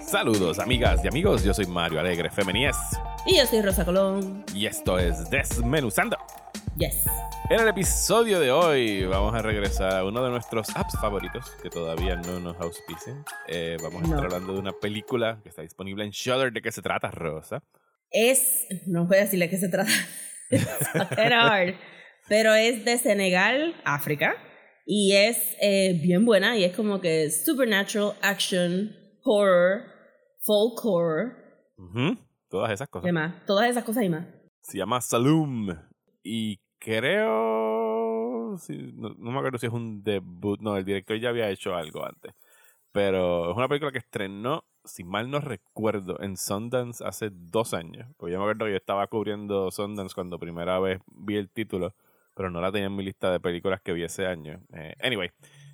Saludos amigas y amigos, yo soy Mario Alegre Femenies Y yo soy Rosa Colón. y esto es Desmenuzando. Yes. En el episodio de hoy vamos a regresar a uno de nuestros apps favoritos que todavía no nos auspicen. Eh, vamos a estar No. hablando de una película que está disponible en Shudder. ¿De qué se trata, Rosa? Es, no voy a decirle de qué se trata. Pero es de Senegal, África. Y es eh, bien buena. Y es como que supernatural, action, horror, folk horror. Todas esas cosas. ¿Qué más? Todas esas cosas y más. Se llama Saloom. Y creo. no, no me acuerdo si es un debut. No, el director ya había hecho algo antes. Pero es una película que estrenó, si mal no recuerdo, en Sundance hace dos años. Porque yo me acuerdo que yo estaba cubriendo Sundance cuando primera vez vi el título. Pero no la tenía en mi lista de películas que vi ese año. Eh, anyway.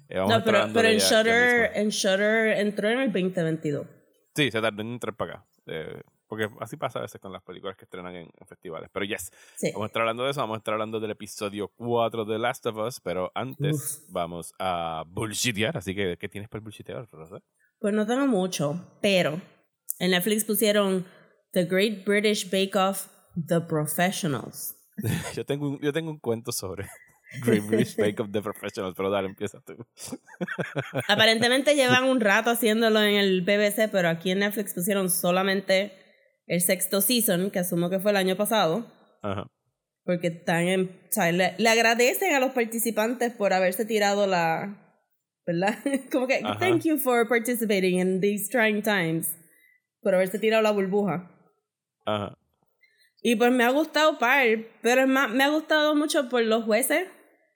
eh, vamos a No, pero, pero en Shutter, en Shutter entró en el 2022. Sí, se tardó en entrar para acá. Eh, porque así pasa a veces con las películas que estrenan en, en festivales. Pero yes, Sí. Vamos a estar hablando de eso, vamos a estar hablando del episodio 4 de Last of Us, pero antes Uf. vamos a bullshitear, así que ¿qué tienes para bullshitear, Rosa? Pues no tengo mucho, pero en Netflix pusieron The Great British Bake Off, The Professionals. yo, tengo un, yo tengo un cuento sobre British Bake of the Professionals, pero dale, empieza tú. Aparentemente llevan un rato haciéndolo en el BBC, pero aquí en Netflix pusieron solamente el sexto season, que asumo que fue el año pasado, Ajá. porque están en, o sea, le, le agradecen a los participantes por haberse tirado la, ¿verdad? Como que, Ajá. thank you for participating in these trying times, por haberse tirado la burbuja. Ajá. Y pues me ha gustado par, pero es más, me ha gustado mucho por los jueces,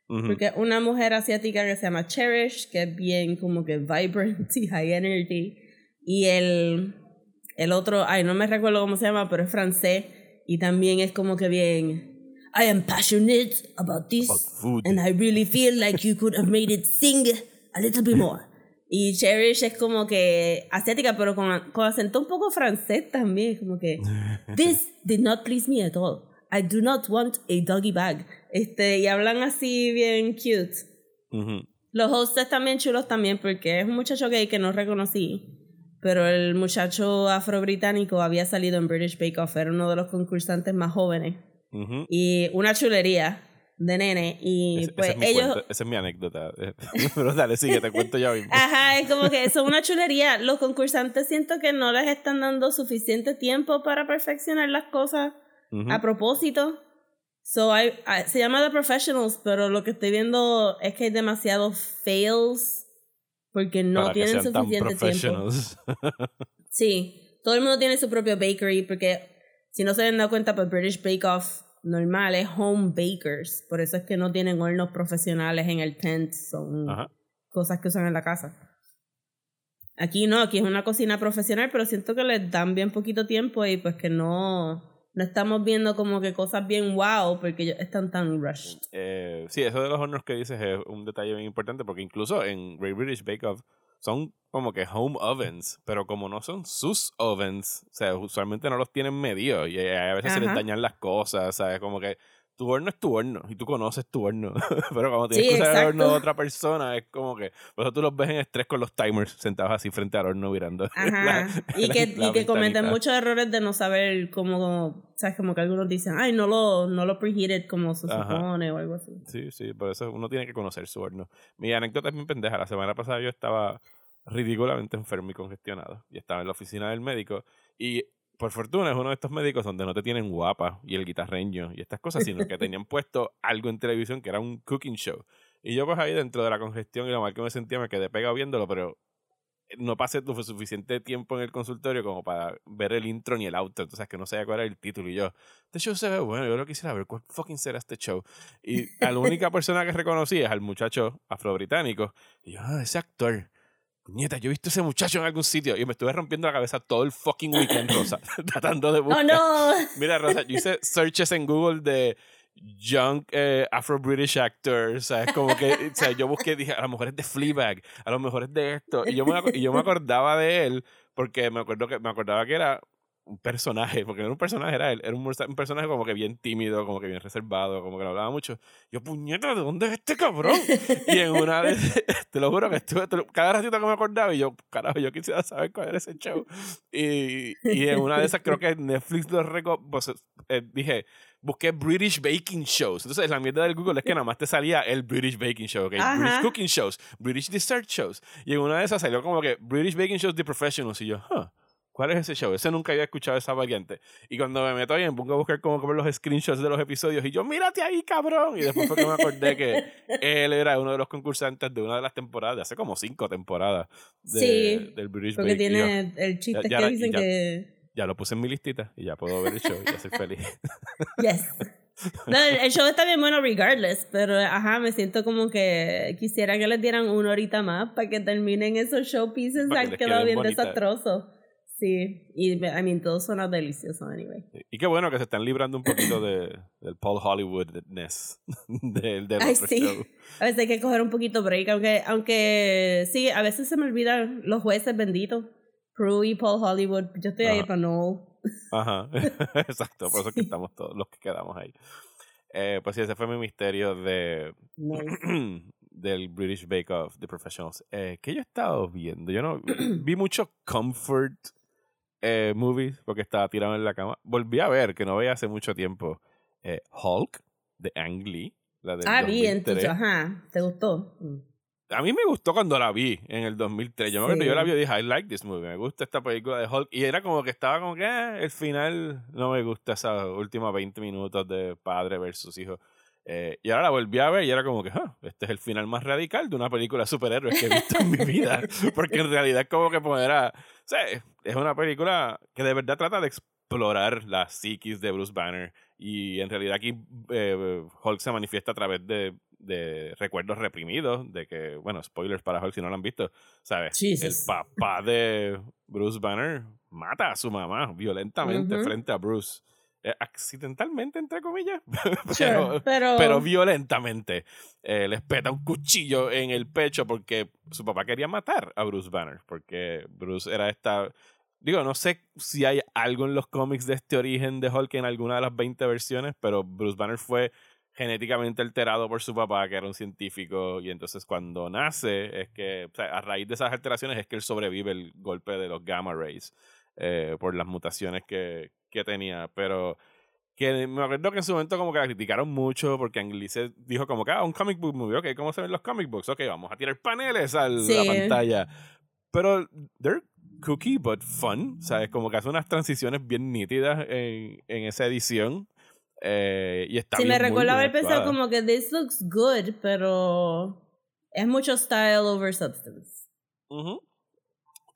porque una mujer asiática que se llama Cherish, que es bien como que vibrant y high energy. Y el, el otro, ay, no me recuerdo cómo se llama, pero es francés. Y también es como que bien, I am passionate about this. About. And I really feel like you could have made it sing a little bit more. Y Cherish es como que asiática, pero con, con acento un poco francés también. Como que, This did not please me at all. I do not want a doggy bag. Este, y hablan así bien cute. Ujú. Los hosts también chulos también porque es un muchacho gay que no reconocí. Pero el muchacho afro-británico había salido en British Bake Off, era uno de los concursantes más jóvenes. Ujú. Y una chulería de nene. Y pues ese es ellos... cuento, esa es mi anécdota. pero dale, sigue, te cuento ya mismo. Ajá, es como que son una chulería. Los concursantes siento que no les están dando suficiente tiempo para perfeccionar las cosas Ujú. a propósito. So I, I- se llama The Professionals, pero lo que estoy viendo es que hay demasiados fails porque no Para que tienen sean tan suficiente tiempo. professionals. Sí, todo el mundo tiene su propio bakery porque si no se han dado cuenta, pues British Bake Off normal es home bakers. Por eso es que no tienen hornos profesionales en el tent, son Ajá. cosas que usan en la casa. Aquí no, aquí es una cocina profesional, pero siento que les dan bien poquito tiempo y pues que no, no estamos viendo como que cosas bien wow porque ellos están tan rushed. Eh, sí, eso de los hornos que dices es un detalle bien importante porque incluso en Great British Bake Off son como que home ovens, pero como no son sus ovens, o sea, usualmente no los tienen medidos y a veces se les dañan las cosas, ¿sabes? Como que tu horno es tu horno y tú conoces tu horno, pero cuando tienes Sí, que usar el horno de otra persona es como que, por eso tú los ves en estrés con los timers sentados así frente al horno mirando. Ajá. la- y la- que, la y que cometen muchos errores de no saber cómo, sabes, como que algunos dicen, ay, no lo, no lo preheated como se supone o algo así. Sí, sí, por eso uno tiene que conocer su horno. Mi anécdota es bien pendeja. La semana pasada yo estaba ridículamente enfermo y congestionado. Y estaba en la oficina del médico. Y por fortuna es uno de estos médicos donde no te tienen guapa y el guitarreño y estas cosas, sino que tenían puesto algo en televisión que era un cooking show. Y yo pues ahí dentro de la congestión y lo mal que me sentía me quedé pegado viéndolo, pero no pasé suficiente tiempo en el consultorio como para ver el intro ni el outro, entonces que no sabía cuál era el título y yo, este show se ve bueno, yo lo quisiera ver, ¿cuál fucking será este show? Y a la única persona que reconocí es al muchacho afrobritánico y yo, ah, ese actor, Nieta, yo he visto ese muchacho en algún sitio y me estuve rompiendo la cabeza todo el fucking weekend, Rosa, tratando de buscar. ¡Oh, no! Mira, Rosa, yo hice searches en Google de young eh, Afro-British actors, ¿sabes? Como que, o sea, yo busqué, dije, a lo mejor es de Fleabag, a lo mejor es de esto. Y yo me, y yo me acordaba de él porque me, acuerdo que, me acordaba que era un personaje, porque no era un personaje, era él, era un, un, personaje como que bien tímido, como que bien reservado, como que no hablaba mucho. Yo, puñeta, ¿de dónde es este cabrón? y en una vez, te lo juro que estuve, cada ratito que me acordaba, y yo, carajo, yo quisiera saber cuál era ese show. Y, y en una de esas, creo que Netflix lo reco pues, eh, dije, busqué British Baking Shows. Entonces, la mierda del Google es que nada más te salía el British Baking Show, ¿ok? British Cooking Shows, British Dessert Shows. Y en una de esas salió como que British Baking Shows The Professionals. Y yo, huh ¿Cuál es ese show? Ese nunca había escuchado esa variante. Y cuando me meto ahí, me pongo a buscar como ver los screenshots de los episodios y yo, mírate ahí, cabrón. Y después fue que me acordé que él era uno de los concursantes de una de las temporadas, de hace como cinco temporadas de, sí, del British porque tiene el chiste que dicen que... Ya lo puse en mi listita y ya puedo ver el show y ya soy feliz. Yes. No, el show está bien bueno regardless, pero ajá, me siento como que quisiera que les dieran una horita más para que terminen esos showpieces que han quedado bien desastrosos. Sí, y I mean, todo suena delicioso, anyway. Y qué bueno que se están librando un poquito de, del Paul Hollywood-ness del, Ay, sí. A veces hay que coger un poquito break, aunque, aunque sí, a veces se me olvidan los jueces benditos. Prue y Paul Hollywood, yo estoy ahí para no. Ajá, exacto, por eso que estamos todos los que quedamos ahí. Eh, pues sí, ese fue mi misterio de del British Bake Off, The Professionals. Eh, que yo he estado viendo, yo no vi mucho comfort eh, movies porque estaba tirado en la cama. Volví a ver, que no veía hace mucho tiempo, eh, Hulk de Ang Lee. La ah, bien, ajá, ¿te gustó? Mm. A mí me gustó cuando la vi en el 2003. Yo me acuerdo, yo la vi y dije, I like this movie, me gusta esta película de Hulk. Y era como que estaba como que, eh, el final no me gusta esos últimos 20 minutos de padre versus hijo. Eh, y ahora la volví a ver y era como que, ah, este es el final más radical de una película de superhéroes que he visto en mi vida. Porque en realidad es como que poder a... O es una película que de verdad trata de explorar la psiquis de Bruce Banner. Y en realidad aquí eh, Hulk se manifiesta a través de, de, recuerdos reprimidos. De que, bueno, spoilers para Hulk si no lo han visto. ¿Sabes? El papá de Bruce Banner mata a su mamá violentamente frente a Bruce. Eh, accidentalmente, entre comillas, pero, pero... violentamente. Eh, les peta un cuchillo en el pecho porque su papá quería matar a Bruce Banner, porque Bruce era esta... Digo, no sé si hay algo en los cómics de este origen de Hulk en alguna de las 20 versiones, pero Bruce Banner fue genéticamente alterado por su papá, que era un científico, y entonces cuando nace, es que, a raíz de esas alteraciones es que él sobrevive el golpe de los gamma rays. Eh, por las mutaciones que, que tenía, pero que me acuerdo que en su momento como que la criticaron mucho porque Anglice dijo como que, ah, un comic book movie, ok, ¿cómo se ven los comic books? Ok, vamos a tirar paneles a la pantalla. Pero they're cookie but fun, ¿sabes? Como que hace unas transiciones bien nítidas en, en esa edición. Eh, y está sí, me recuerdo haber pensado como que this looks good, pero es mucho style over substance.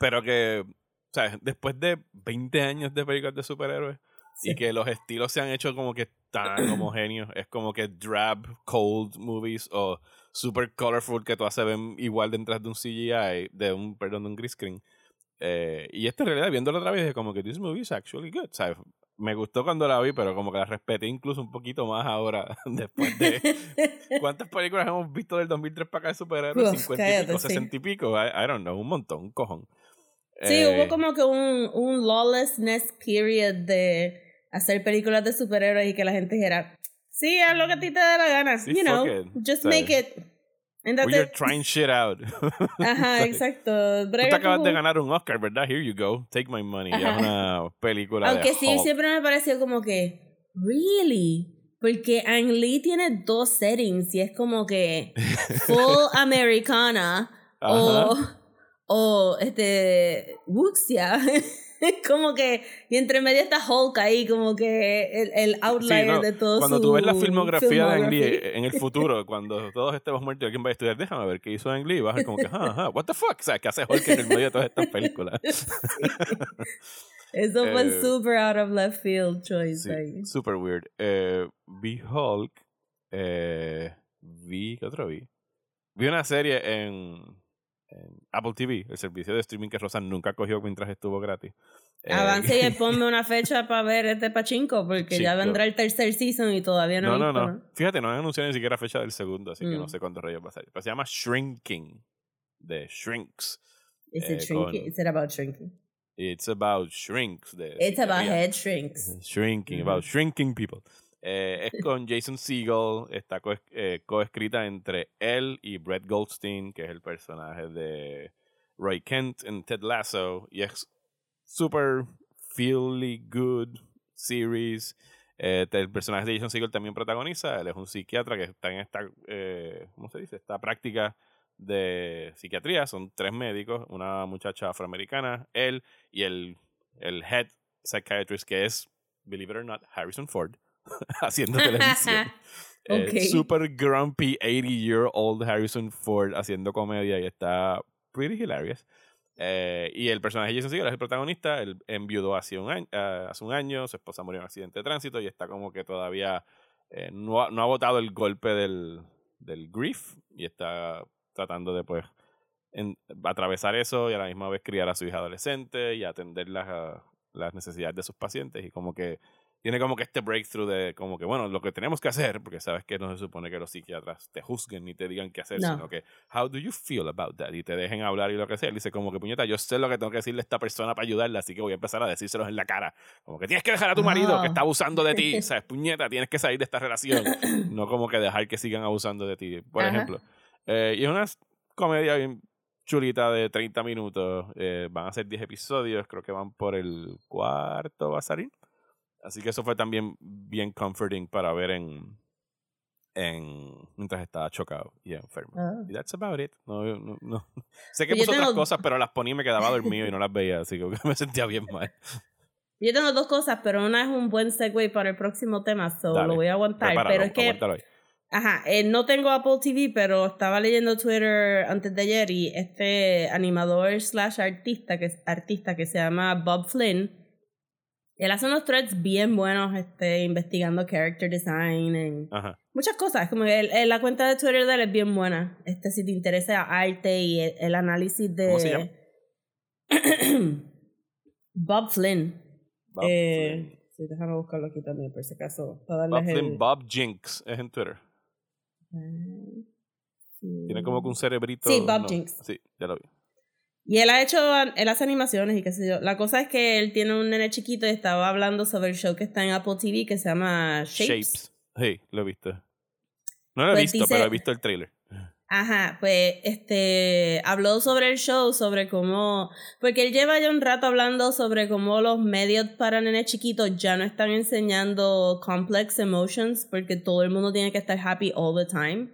Pero que o sea, después de 20 años de películas de superhéroes y que los estilos se han hecho como que tan homogéneos, es como que drab, cold movies o super colorful que todas se ven igual detrás de un CGI, de un, perdón, de un green screen. Eh, y esta en realidad, viéndolo otra vez, es como que this movie is actually good. O sea, me gustó cuando la vi, pero como que la respeté incluso un poquito más ahora, después de... ¿Cuántas películas hemos visto del 2003 para acá de superhéroes? 50 y pico, 60 y pico, I, I, don't know, un montón, un cojón. Sí, hubo eh, como que un, un lawlessness period de hacer películas de superhéroes y que la gente dijera, sí, haz lo que a ti te dé la gana. you know, just make it. And that's you're trying shit out. Ajá, exacto. Tú te acabas de ganar un Oscar, ¿verdad? Here you go. Take my money. Es una película Aunque sí, siempre me pareció como que, really? Porque Ang Lee tiene dos settings y es como que full americana o o este Wuxia. como que, y entre medio está Hulk ahí, como que el, el outlier de todo Cuando tú ves la filmografía de Ang Lee en el futuro, cuando todos estemos muertos, ¿quién va a estudiar? Déjame ver qué hizo Ang Lee. Vas a ver como que, ah, what the fuck? O sea, ¿qué hace Hulk en el medio de todas estas películas? Eso fue eh, super out of left field choice ahí. Super weird. Eh, vi Hulk. Eh, vi, ¿qué otro vi? Vi una serie en Apple TV, el servicio de streaming que Rosa nunca cogió mientras estuvo gratis. Eh, Avance y ponme una fecha para ver este pachinko, porque ya vendrá el tercer season y todavía no. No, no, no. Fíjate, no han anunciado ni siquiera fecha del segundo, así que no mm. sé cuánto rayos va a salir. Pero se llama Shrinking, de Shrinks. ¿Es eh, shrinking? Con... about shrinking? It's about shrinks. De It's about head shrinks. Shrinking, about shrinking people. Eh, es con Jason Segel, está co- eh, coescrita entre él y Brett Goldstein, que es el personaje de Roy Kent en Ted Lasso, y es super feely good series. Eh, el personaje de Jason Segel también protagoniza, él es un psiquiatra que está en esta, ¿cómo se dice? Esta práctica de psiquiatría, son tres médicos, una muchacha afroamericana, él y el head psychiatrist que es, believe it or not, Harrison Ford, haciendo televisión. Eh, Ok. super grumpy 80 year old Harrison Ford haciendo comedia y está pretty hilarious. Eh, y el personaje Jason Segel es el protagonista. Él enviudó hace un, año, eh, hace un año, su esposa murió en un accidente de tránsito y está como que todavía eh, no, ha, no ha botado el golpe del, del grief y está tratando de pues en- atravesar eso y a la misma vez criar a su hija adolescente y atender las, ah, las necesidades de sus pacientes y como que tiene como que este breakthrough de como que bueno lo que tenemos que hacer porque sabes que no se supone que los psiquiatras te juzguen ni te digan qué hacer No. sino que how do you feel about that y te dejen hablar y lo que sea Él dice como que puñeta yo sé lo que tengo que decirle a esta persona para ayudarla así que voy a empezar a decírselos en la cara como que tienes que dejar a tu marido que está abusando de ti sabes puñeta tienes que salir de esta relación no como que dejar que sigan abusando de ti por Ajá. ejemplo Eh, y es una comedia bien chulita de 30 minutos. Eh, van a ser 10 episodios, creo que van por el cuarto, va a salir. Así que eso fue también bien comforting para ver en, en mientras estaba chocado y enfermo. Ah. Y that's about it. No, no, no. Sé que Yo puse otras tengo- cosas, pero las ponía y me quedaba dormido y no las veía, así que me sentía bien mal. Yo tengo dos cosas, pero una es un buen segue para el próximo tema, so Dale, lo voy a aguantar. Prepáralo, pero es que, ajá, eh, no tengo Apple TV, pero estaba leyendo Twitter antes de ayer y este animador slash artista que, artista que se llama Bob Flynn, él hace unos threads bien buenos este, investigando character design en muchas cosas. Como que el- la cuenta de Twitter de él es bien buena. Este, si te interesa arte y el, el análisis de. ¿Cómo se llama? Bob Flynn. Bob, eh, Flynn. sí, déjame buscarlo aquí también, por si acaso. Para Bob Flynn, el- Bob Jinx es en Twitter. Ah, Tiene como que un cerebrito. Sí, Bob no, Jinx. Sí, ya lo vi. Y él ha hecho, él hace animaciones y qué sé yo. La cosa es que él tiene un nene chiquito y estaba hablando sobre el show que está en Apple TV que se llama Shapes. Shapes. Sí, lo he visto. No lo he Pues visto, dice- pero he visto el trailer. Ajá, pues este habló sobre el show, sobre cómo, porque él lleva ya un rato hablando sobre cómo los medios para nenes chiquitos ya no están enseñando complex emotions porque todo el mundo tiene que estar happy all the time.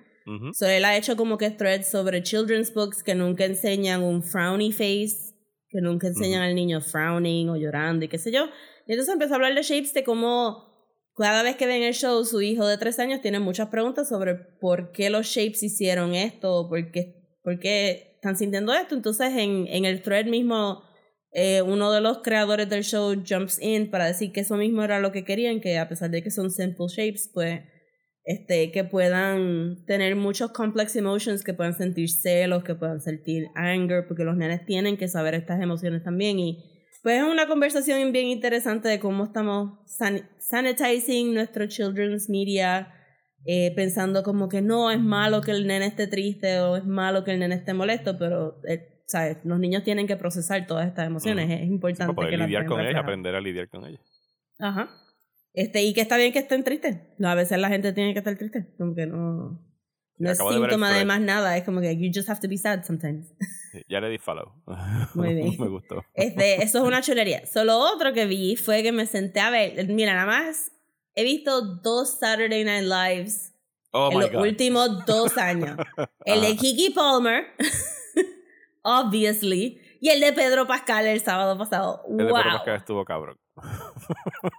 So él ha hecho como que threads sobre children's books que nunca enseñan un frowny face, que nunca enseñan al niño frowning o llorando y qué sé yo. Y entonces empezó a hablar de Shapes de cómo cada vez que ven el show, su hijo de tres años tiene muchas preguntas sobre por qué los Shapes hicieron esto, por qué, por qué están sintiendo esto. Entonces en, en el thread mismo, eh, uno de los creadores del show jumps in para decir que eso mismo era lo que querían, que a pesar de que son simple shapes, pues este, que puedan tener muchos complex emotions, que puedan sentir celos, que puedan sentir anger, porque los nenes tienen que saber estas emociones también. Y pues es una conversación bien interesante de cómo estamos san- sanitizing nuestro children's media, eh, pensando como que no es malo que el nene esté triste o es malo que el nene esté molesto, pero eh, ¿sabes? los niños tienen que procesar todas estas emociones. Es Sí, importante para poder que lidiar con ellas, aprender a lidiar con ellas. Ajá. Este, y que está bien que estén tristes. No, a veces la gente tiene que estar triste. Como que no. No es Acabo de síntoma de thread. más nada. Es como que you just have to be sad sometimes. Ya le di follow. Muy bien. Me gustó. Este, eso es una chulería. Solo otro que vi fue que me senté a ver. Mira, nada más he visto dos Saturday Night Lives Oh en los God. últimos dos años. El de Ajá. Kiki Palmer, obviously, y el de Pedro Pascal el sábado pasado. El de. Pedro Pascal estuvo cabrón.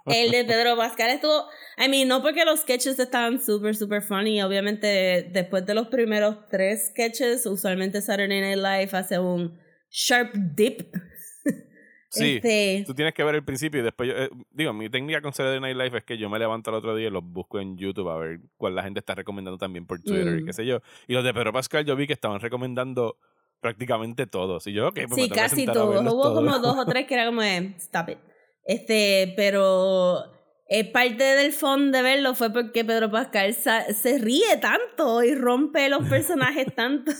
El de Pedro Pascal estuvo. I mean, no porque los sketches estaban súper, súper funny. Obviamente, después de los primeros tres sketches, usualmente Saturday Night Live hace un sharp dip. Sí. Este, Tú tienes que ver el principio y después yo, eh, digo, mi técnica con Saturday Night Live es que yo me levanto el otro día y los busco en YouTube a ver cuál la gente está recomendando también por Twitter y Mm. qué sé yo. Y los de Pedro Pascal yo vi que estaban recomendando prácticamente todos. Y yo, ok, pues sí, casi todos. Hubo todos. como dos o tres que era como de, stop it. Este, pero eh, parte del fondo de verlo fue porque Pedro Pascal se ríe tanto y rompe los personajes tanto.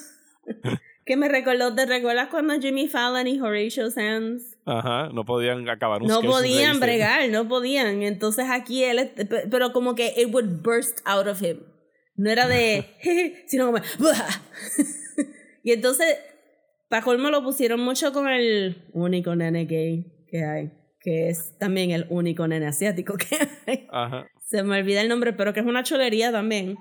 que me recordó, ¿te recuerdas cuando Jimmy Fallon y Horatio Sands Ajá, no podían acabar un No podían bregar, no podían. Entonces aquí él, pero como que it would burst out of him. No era de, sino como, y entonces, para colmo lo pusieron mucho con el único nene gay que hay, que es también el único nene asiático que hay. Ajá. Se me olvida el nombre, pero que es una chulería también.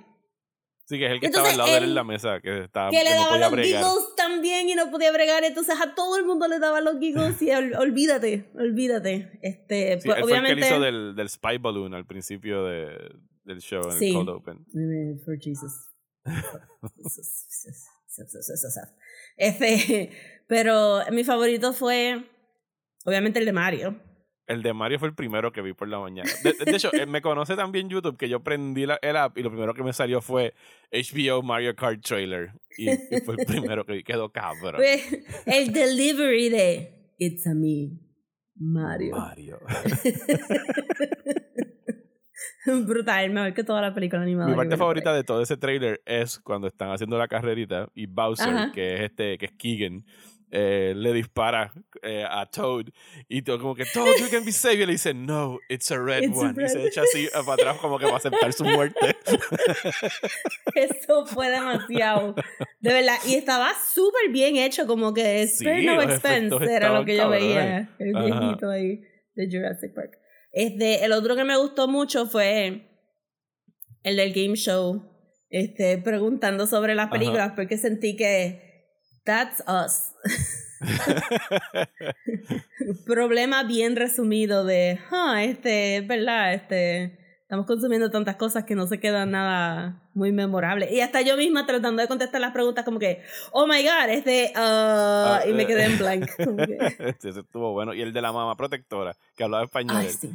Sí, que es el que Entonces, estaba al lado de él él- en la mesa, que, estaba, que le Ah, no daba podía los giggles también y no podía bregar. Entonces a todo el mundo le daba los giggles y ol- olvídate, olvídate. Este, Sí, pues, él fue el que obviamente. él hizo del, del Spy Balloon al principio de, del show en Sí. el Cold Open. For Jesus. Este, pero mi favorito fue, obviamente, el de Mario. El de Mario fue el primero que vi por la mañana. De, de hecho, él me conoce también YouTube que yo prendí la, el app y lo primero que me salió fue HBO Mario Kart Trailer. Y, y fue el primero que vi. Quedó cabrón. El delivery de It's a me, Mario. Mario. Brutal, mejor que toda la película animada. Mi parte favorita de todo ese trailer es cuando están haciendo la carrerita y Bowser, Ajá. que es este, que es Keegan, eh, le dispara eh, a Toad y todo como que Toad, you can be saved. Y le dice, no, it's a red It's one. Y se echa así para atrás como que va a aceptar su muerte. Eso fue demasiado. De verdad. Y estaba súper bien hecho, como que Sí, spare no los expense era lo que yo veía. El Ajá. viejito ahí de Jurassic Park. Este, el otro que me gustó mucho fue el del game show. Este, preguntando sobre las Ajá. películas, porque sentí que that's us. Problema bien resumido de, ah, este, es verdad, este, estamos consumiendo tantas cosas que no se queda nada muy memorable. Y hasta yo misma tratando de contestar las preguntas como que, oh my god, este, ah, y me quedé en blank. que, Ese estuvo bueno. Y el de la mamá protectora, que hablaba español. Ay, sí.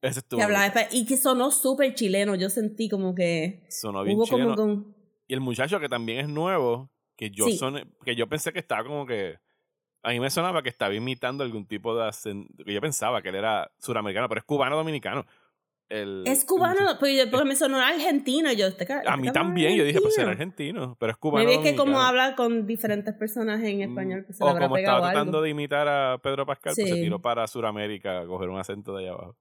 Ese estuvo Que hablaba y que sonó súper chileno. Yo sentí como que Sonó bien hubo chileno. como con... Y el muchacho que también es nuevo, que yo Sí. soné- que yo pensé que estaba como que a mí me sonaba que estaba imitando algún tipo de acento, yo pensaba que él era suramericano, pero es cubano dominicano. El, Es cubano, porque, yo- porque me sonó argentino. yo, este A este mí también, es yo dije, pues será argentino. pero es cubano. Me vi que como habla con diferentes personas en español, pues se o como estaba algo. tratando de imitar a Pedro Pascal, pues se Sí. tiró para Suramérica a coger un acento de allá abajo.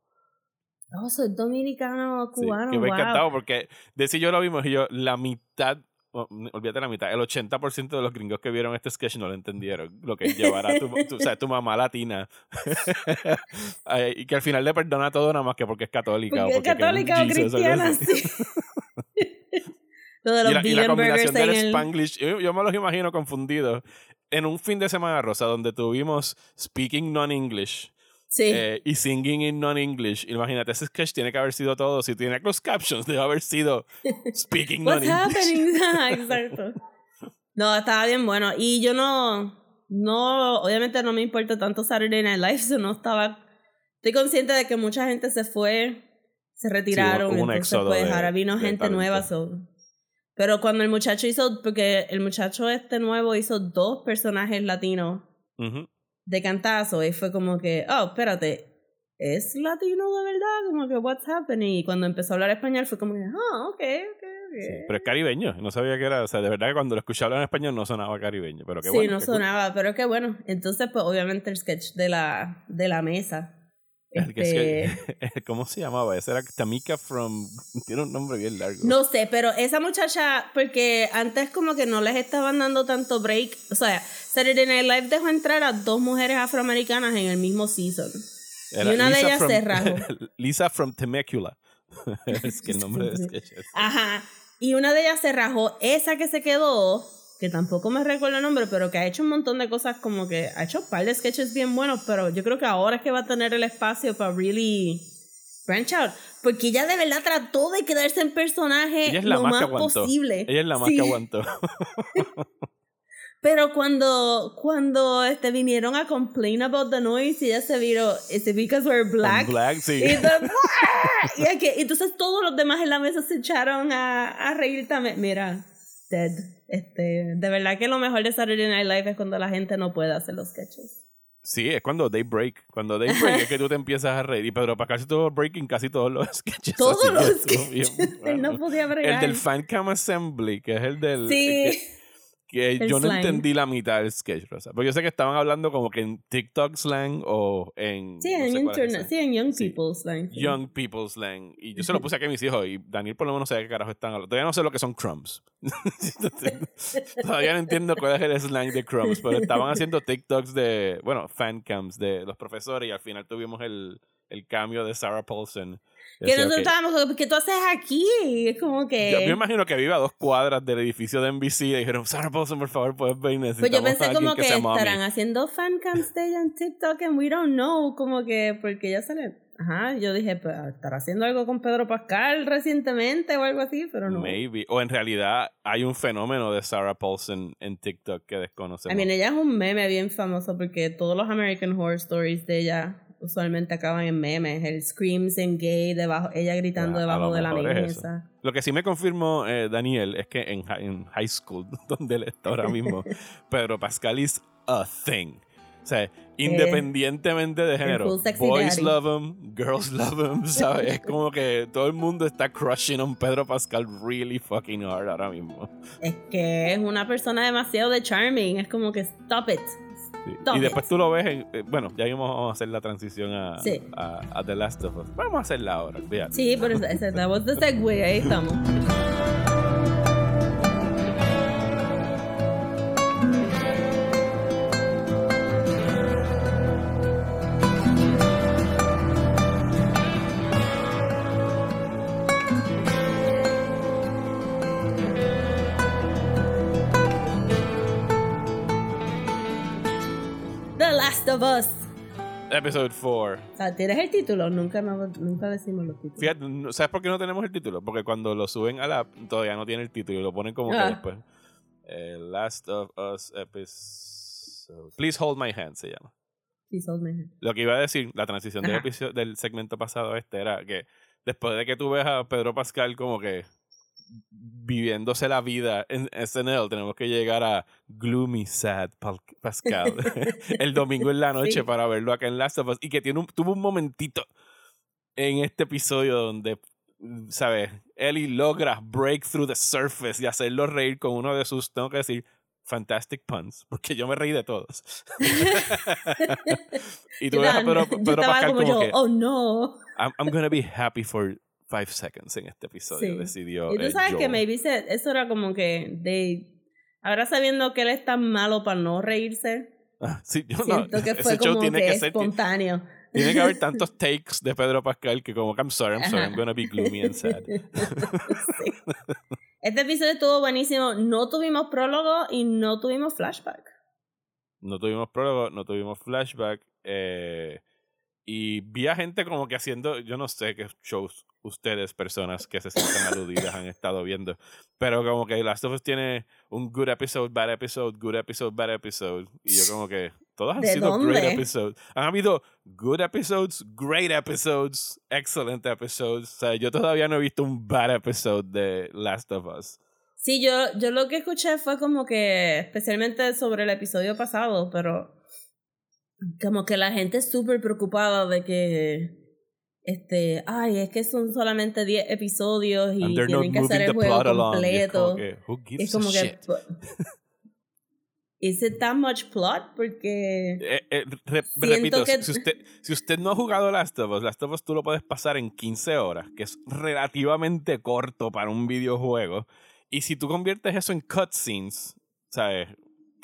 Oh, soy dominicano, Sí, cubano, que me wow. encantaba porque de si yo lo vimos y yo, la mitad, oh, olvídate la mitad, el 80% de los gringos que vieron este sketch no lo entendieron. Lo que es llevar a tu, tu- o sea, tu mamá latina. Ay, y que al final le perdona todo nada más que porque es católica. Porque o porque católica o Jesus, cristiana, sí. Lo de Y los la, y la combinación del el... Spanglish, yo, yo me los imagino confundidos. En un fin de semana rosa donde tuvimos speaking non-English Sí. eh, y singing in non-English, imagínate, ese sketch tiene que haber sido todo. Si tiene closed captions, debe haber sido speaking non-English. Exacto. No, estaba bien bueno. Y yo no, no, obviamente no me importa tanto Saturday Night Live, so no estaba, estoy consciente de que mucha gente se fue, se retiraron, hubo un entonces éxodo pues de- ahora vino gente nueva, so. Pero cuando el muchacho hizo, porque el muchacho este nuevo hizo dos personajes latinos Ujú. De cantazo y fue como que, oh, espérate, ¿es latino de verdad? Como que, what's happening? Y cuando empezó a hablar español fue como que, ah, ok, ok, ok. Sí, pero es caribeño, no sabía que era, o sea, de verdad que cuando lo escuché hablar en español no sonaba caribeño, pero qué sí, bueno. no qué cool. sonaba, pero qué bueno. Entonces, pues obviamente el sketch de la, de la mesa. Este, ¿Cómo se llamaba? Ese era Tamika from... Tiene un nombre bien largo. no sé, pero esa muchacha, porque antes como que no les estaban dando tanto break. O sea, Saturday Night Live dejó entrar a dos mujeres afroamericanas en el mismo season. Era y una de Lisa ellas from- se rajó. Lisa from Temecula. es que el nombre de. Ajá. Y una de ellas se rajó. Esa que se quedó, que tampoco me recuerdo el nombre, pero que ha hecho un montón de cosas como que ha hecho un par de sketches bien buenos, pero yo creo que ahora es que va a tener el espacio para really branch out. Porque ella de verdad trató de quedarse en personaje Ella es la lo más más que aguantó. posible. Ella es la más Sí. que aguantó. Pero cuando, cuando este, vinieron a complain about the noise, ella se viró, is it because we're black? Black, sí. Y, entonces, y aquí- entonces todos los demás en la mesa se echaron a, a reír también. Mira, Ted, este, de verdad que lo mejor de Saturday Night Live es cuando la gente no puede hacer los sketches. Sí, es cuando they break. Cuando they break es que tú te empiezas a reír. Y Pedro Pascal estuvo breaking casi todos los sketches. Todos los bien sketches, él bueno. no podía El bregar. del Fan Cam Assembly, que es el del... Sí. Que, El yo no entendí la mitad del sketch, Rosa. Porque yo sé que estaban hablando como que en TikTok slang o en... Sí, no en internet, sí, en Young Sí. People's slang. sí. Young people slang. Y yo se lo puse aquí a mis hijos y Daniel por lo menos no sabe qué carajo están hablando. Todavía no sé lo que son crumbs. Todavía no entiendo cuál es el slang de crumbs, pero estaban haciendo TikToks de, bueno, fancams de los profesores y al final tuvimos el, el cambio de Sarah Paulson. Que nosotros ok, estábamos ¿qué tú haces aquí? Es como que... Yo me imagino que vive a dos cuadras del edificio de NBC y dijeron, Sarah Paulson, por favor, puedes venir. Pues yo pensé como que, mommy". estarán haciendo fancams de ella en TikTok and we don't know, como que porque ya sale. Ajá, yo dije, pues estará haciendo algo con Pedro Pascal recientemente o algo así, pero no. Maybe. O en realidad hay un fenómeno de Sarah Paulson en TikTok que desconocemos. I mean, ella es un meme bien famoso porque todos los American Horror Stories de ella usualmente acaban en memes. El screams en gay, debajo, ella gritando Ah, debajo de la es mesa. Lo que sí me confirmó eh, Daniel es que en, hi- en high school, donde él está ahora mismo, Pedro Pascal is a thing. O sea, independientemente de género, boys daddy. love him, girls love him, ¿sabes? Es como que todo el mundo está crushing on Pedro Pascal really fucking hard ahora mismo. Es que es una persona demasiado de charming. Es como que stop it. Sí. Y después tú lo ves en. eh, bueno, ya vamos a hacer la transición a, Sí. a, a The Last of Us. Vamos a hacerla ahora, fíjate. Sí, pero esa, esa that was the segue, ahí estamos. Of Us. Episode 4. O sea, ¿tienes el título? Nunca, nunca decimos los títulos. Fíjate, ¿sabes por qué no tenemos el título? Porque cuando lo suben a la app, todavía no tiene el título y lo ponen como que Ah. después. Eh, Last of Us episode. Please Hold My Hand se llama. Sí, Soul Man. Lo que iba a decir, la transición del, episodio, del segmento pasado este era que después de que tú ves a Pedro Pascal como que viviéndose la vida en SNL, tenemos que llegar a Gloomy Sad Pascal el domingo en la noche Sí. para verlo acá en Last of Us y que tiene un, tuvo un momentito en este episodio donde, mm, ¿sabes? Ellie logra break through the surface y hacerlo reír con uno de sus, tengo que decir, fantastic puns, porque yo me reí de todos. y tú yo Pedro estaba Pascal como, como, yo, que, oh no. I'm, I'm gonna be happy for five seconds en este episodio, Sí. decidió Y tú eh, sabes que maybe se- eso era como que de ahora sabiendo que él es tan malo para no reírse, Ah, sí, yo no, siento que ese fue show como tiene que, que ser, espontáneo. tiene que haber tantos takes de Pedro Pascal que como, I'm sorry, I'm sorry, I'm Ajá. gonna be gloomy and sad. Sí. Este episodio estuvo buenísimo. No tuvimos prólogo y no tuvimos flashback. No tuvimos prólogo, no tuvimos flashback. eh, y vi a gente como que haciendo, yo no sé qué shows ustedes, personas que se sientan aludidas, han estado viendo. Pero como que Last of Us tiene un good episode, bad episode, good episode, bad episode. Y yo como que todos han ¿De sido great dónde? episodes. Han habido good episodes, great episodes, excellent episodes. O sea, yo todavía no he visto un bad episode de Last of Us. Sí, yo, yo lo que escuché fue como que, especialmente sobre el episodio pasado, pero como que la gente es súper preocupada de que, este, ay, es que son solamente 10 episodios y And tienen que hacer el juego. Y es como completo. que, Es como que? ¿is it that much plot? Porque, Eh, eh, repito, que- si, usted, si usted no ha jugado Last of Us, Last of Us tú lo puedes pasar en 15 horas, que es relativamente corto para un videojuego. Y si tú conviertes eso en cutscenes, ¿sabes?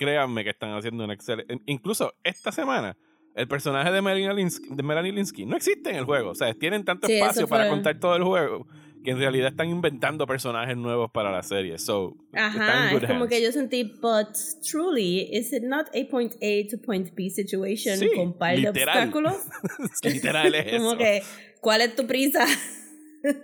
Créanme que están haciendo un excelente... Incluso esta semana, el personaje de Melanie Linsky, de Melanie Linsky no existe en el juego. O sea, tienen tanto Sí, espacio para contar todo el juego que en realidad están inventando personajes nuevos para la serie. So, ajá, es como hands. que yo sentí, but truly, is it not a point A to point B situation Sí, con par de obstáculos? Literal es como eso. que, ¿cuál es tu prisa?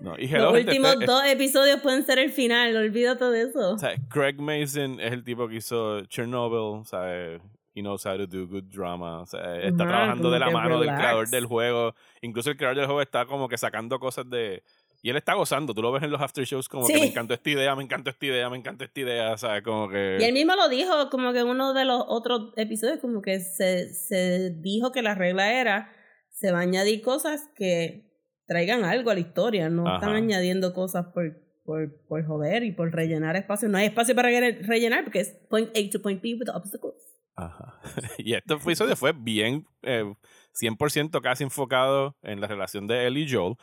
No, y hello, Los últimos este- dos episodios pueden ser el final, olvídate de eso. O sea, Craig Mason es el tipo que hizo Chernobyl, ¿sabes? He knows how to do good drama. O sea, está Ajá, trabajando de la que mano del creador del juego. Incluso el creador del juego está como que sacando cosas de. Y él está gozando. Tú lo ves en los after shows como que Sí. me encantó esta idea, me encantó esta idea, me encantó esta idea. ¿sabes? Como que. Y él mismo lo dijo, como que en uno de los otros episodios, como que se, se dijo que la regla era, se va a añadir cosas que traigan algo a la historia, no están añadiendo cosas por, por, por joder y por rellenar espacio. No hay espacio para rellenar porque es point A to point B with obstacles. Ajá. y este episodio fue bien, eh, 100% casi enfocado en la relación de él y Joel.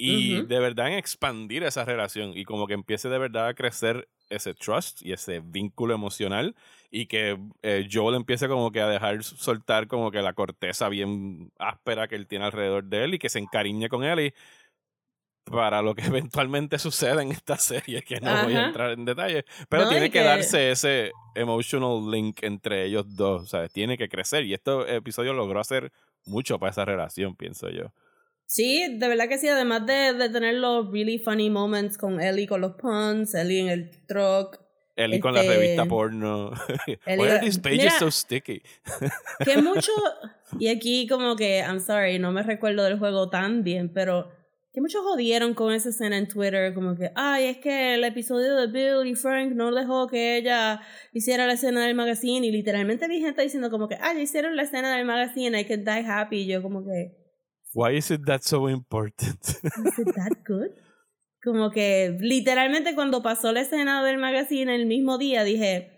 Y de verdad en expandir esa relación y como que empiece de verdad a crecer ese trust y ese vínculo emocional y que eh, Joel empiece como que a dejar soltar como que la corteza bien áspera que él tiene alrededor de él y que se encariñe con él y para lo que eventualmente sucede en esta serie, que no voy a entrar en detalle, pero tiene que, darse ese emotional link entre ellos dos, ¿sabes? Tiene que crecer y este episodio logró hacer mucho para esa relación, pienso yo. Sí, de verdad que sí, además de, de tener los really funny moments con Ellie con los puns, Ellie en el truck. Ellie con la este, revista porno. Why are these pages so sticky? que mucho, y aquí como que, I'm sorry, no me recuerdo del juego tan bien, pero que muchos jodieron con esa escena en Twitter, como que, ay, es que el episodio de Bill y Frank no dejó que ella hiciera la escena del magazine, y literalmente vi gente diciendo como que, ay, hicieron la escena del magazine, I can die happy, y yo como que... Why is it that so important? is it that good? Como que literalmente cuando pasó la escena del magazine el mismo día dije,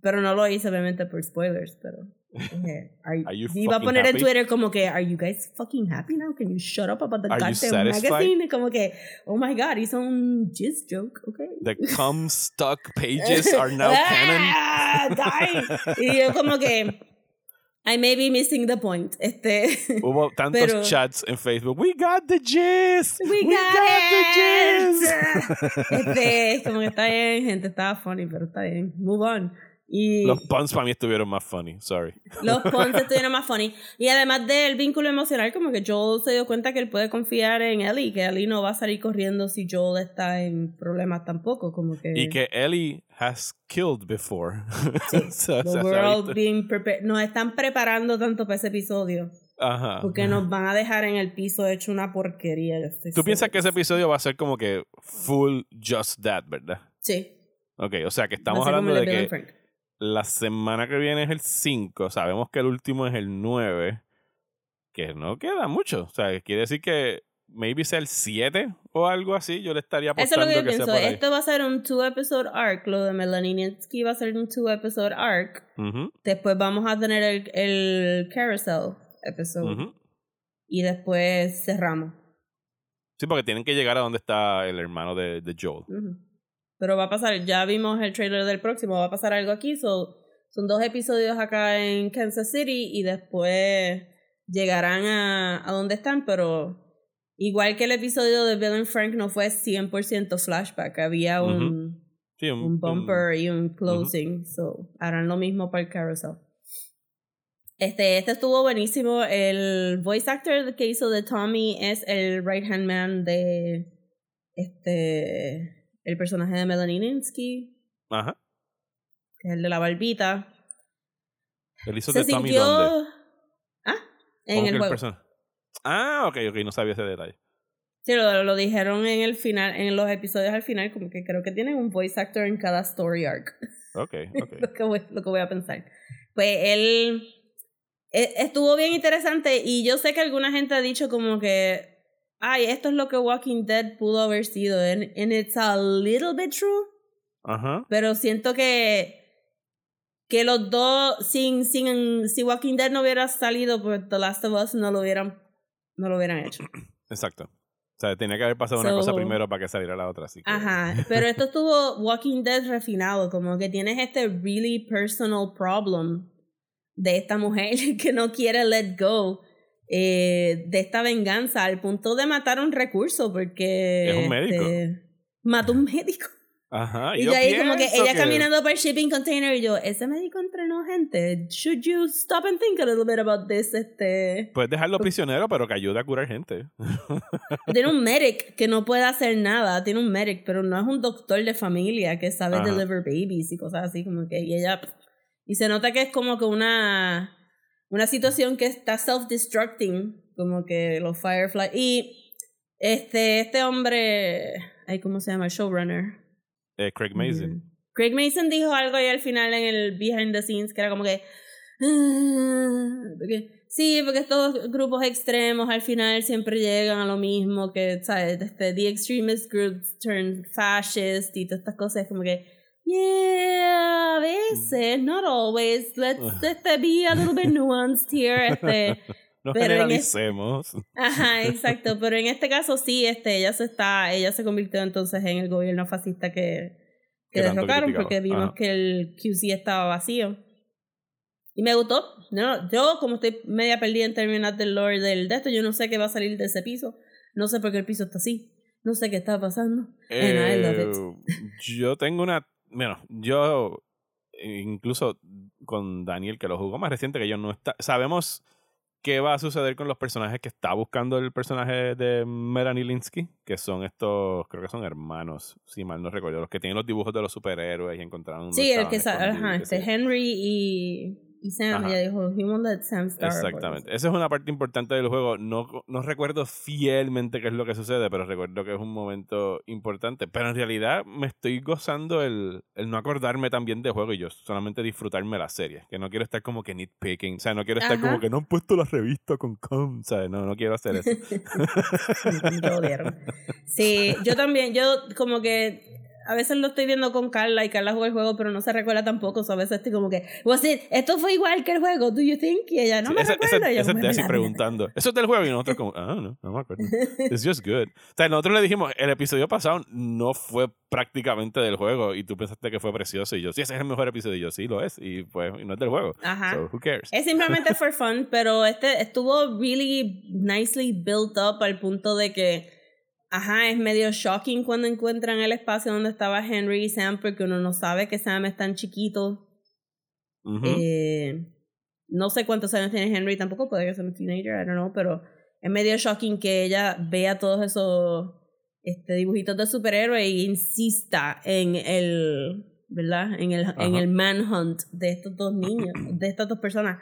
pero no lo hice obviamente por spoilers, pero... Okay. Are, you iba a poner en Twitter como que, are you guys fucking happy now? Can you shut up about the goddamn magazine? Como que, oh my god, hizo un jizz joke, okay. The cum stuck pages are now canon. Ah, y yo como que, I may be missing the point. Este, Hubo tantos pero, chats en Facebook. We got the jizz. We, we got, got the jizz. Este, como que está bien, gente, estaba funny, pero está bien. Move on los puns para mí estuvieron más funny, sorry. Los puns estuvieron más funny. Y además del vínculo emocional, como que Joel se dio cuenta que él puede confiar en Ellie, que Ellie no va a salir corriendo si Joel está en problemas tampoco, como que... Y que Ellie has killed before. Sí. so, being nos están preparando tanto para ese episodio. Ajá. Porque nos van a dejar en el piso hecho una porquería. ¿Tú piensas que ese episodio va a ser como que full just that, verdad? Sí. Ok, o sea que estamos hablando de que la semana que viene es el 5. Sabemos que el último es el 9. Que no queda mucho. O sea, quiere decir que maybe sea el 7 o algo así. Yo le estaría apostando Eso es lo que, yo pienso. Esto va a ser un two episode arc. Lo de Melanininsky va a ser un two episode arc. Después vamos a tener el, el carousel episode. Y después cerramos. Sí, porque tienen que llegar a donde está el hermano de, de Joel. Pero va a pasar, ya vimos el trailer del próximo, va a pasar algo aquí. So, son dos episodios acá en Kansas City y después llegarán a, a donde están, pero igual que el episodio de Bill and Frank no fue 100% flashback, había un, un, bumper y un closing, so harán lo mismo para el carousel. Este, este estuvo buenísimo. El voice actor que hizo de Tommy es el right hand man de este el personaje de Melanie Ninsky. Ajá. Que es el de la barbita. ¿El hizo de Tommy dónde? Ah, en el juego. Ah, ok, ok, no sabía ese detalle. Sí, lo, lo, dijeron en el final, en los episodios al final, como que creo que tienen un voice actor en cada story arc. Ok, ok. lo, que voy, lo que voy a pensar. Pues él e, estuvo bien interesante y yo sé que alguna gente ha dicho como que ay, esto es lo que Walking Dead pudo haber sido. And, it's a little bit true. Ajá. Pero siento que que los dos sin sin si Walking Dead no hubiera salido pues The Last of Us no lo hubieran no lo hubieran hecho. Exacto. O sea, tenía que haber pasado una cosa primero para que saliera la otra. Así Ajá. Pero esto estuvo Walking Dead refinado, como que tienes este really personal problem de esta mujer que no quiere let go eh, de esta venganza al punto de matar un recurso porque es un médico. Este, mató un médico. Ajá, y yo, ahí como que ella caminando por shipping container y yo, ese médico entrenó gente. Should you stop and think a little bit about this? Este... Puedes dejarlo prisionero, pero que ayude a curar gente. Tiene un medic que no puede hacer nada. Tiene un medic, pero no es un doctor de familia que sabe deliver babies y cosas así como que. Y ella. Y se nota que es como que una una situación que está self-destructing, como que los Firefly. Y este, este hombre, ay, ¿cómo se llama? El showrunner. Eh, Craig Mason. Craig Mason dijo algo ahí al final en el behind the scenes que era como que Porque, sí, porque estos grupos extremos al final siempre llegan a lo mismo, que, ¿sabes? Este, the extremist groups turn fascist y todas estas cosas, como que, yeah, a veces, not always, let's este, be a little bit nuanced here, este... No Pero en generalicemos. Ajá, exacto. Pero en este caso sí, este, ella se está, ella se convirtió entonces en el gobierno fascista que, que derrocaron porque vimos Ajá. que el QC estaba vacío. Y me gustó. No, yo, como estoy media perdida en términos del lore del de esto, yo no sé qué va a salir de ese piso. No sé por qué el piso está así. No sé qué está pasando. And I love it. Eh, yo tengo una. Bueno, yo eh, incluso con Daniel, que lo jugó más reciente que yo, no está. Sabemos qué va a suceder con los personajes que está buscando el personaje de Melanie Linsky, que son estos, creo que son hermanos, si mal no recuerdo, los que tienen los dibujos de los superhéroes y encontraron. Sí, el que ajá, este. Henry y, y Sam, Ajá. ella dijo, he won't let Sam Star Exactamente. Esa es una parte importante del juego. No, no recuerdo fielmente qué es lo que sucede, pero recuerdo que es un momento importante. Pero en realidad me estoy gozando el, el no acordarme también de juego y yo solamente disfrutarme la serie. Que no quiero estar como que nitpicking. O sea, no quiero estar Ajá. como que no han puesto la revista con com. ¿sabes? No, no quiero hacer eso. Sí, yo también, yo como que a veces lo estoy viendo con Carla y Carla juega el juego, pero no se recuerda tampoco. So, a veces estoy como que, was it, esto fue igual que el juego, do you think? Y ella, no Sí, me ese- Y yo, ese es "Bueno, Desi mira, mira". preguntando. Eso es del juego y nosotros como, ah, no, no me acuerdo. It's just good. O sea, nosotros le dijimos, el episodio pasado no fue prácticamente del juego y tú pensaste que fue precioso y yo, sí, ese es el mejor episodio y yo, sí, lo es y pues y no es del juego. Ajá. So, who cares? Es simplemente for fun, pero este estuvo really nicely built up al punto de que, ajá, es medio shocking cuando encuentran el espacio donde estaba Henry y Sam, porque uno no sabe que Sam es tan chiquito. Eh, no sé cuántos años tiene Henry tampoco, puede que sea un teenager, I don't know, pero es medio shocking que ella vea todos esos este, dibujitos de superhéroes e insista en el, ¿verdad? En el, en el manhunt de estos dos niños, de estas dos personas.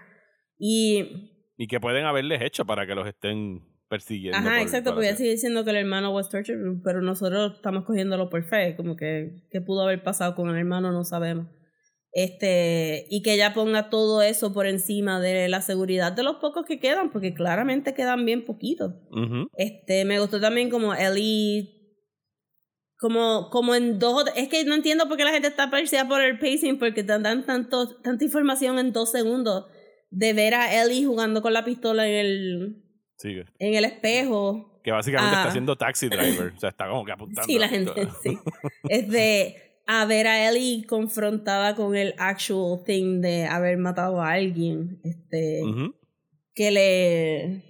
Y, Y que pueden haberles hecho para que los estén persiguiendo. ajá, por- exacto, por porque ella sigue diciendo que el hermano was tortured, pero nosotros estamos cogiéndolo por fe, como que, que pudo haber pasado con el hermano, no sabemos. Este, y que ella ponga todo eso por encima de la seguridad de los pocos que quedan, porque claramente quedan bien poquitos. Este, me gustó también como Ellie, como, como en dos, es que no entiendo por qué la gente está parecida por el pacing, porque te dan tanto, tanta información en dos segundos de ver a Ellie jugando con la pistola en el, Sigue. en el espejo. Que básicamente Ah. está haciendo taxi driver. o sea, está como que apuntando. Sí, la gente, sí. Es de a ver a Ellie confrontada con el actual thing de haber matado a alguien. Este, que le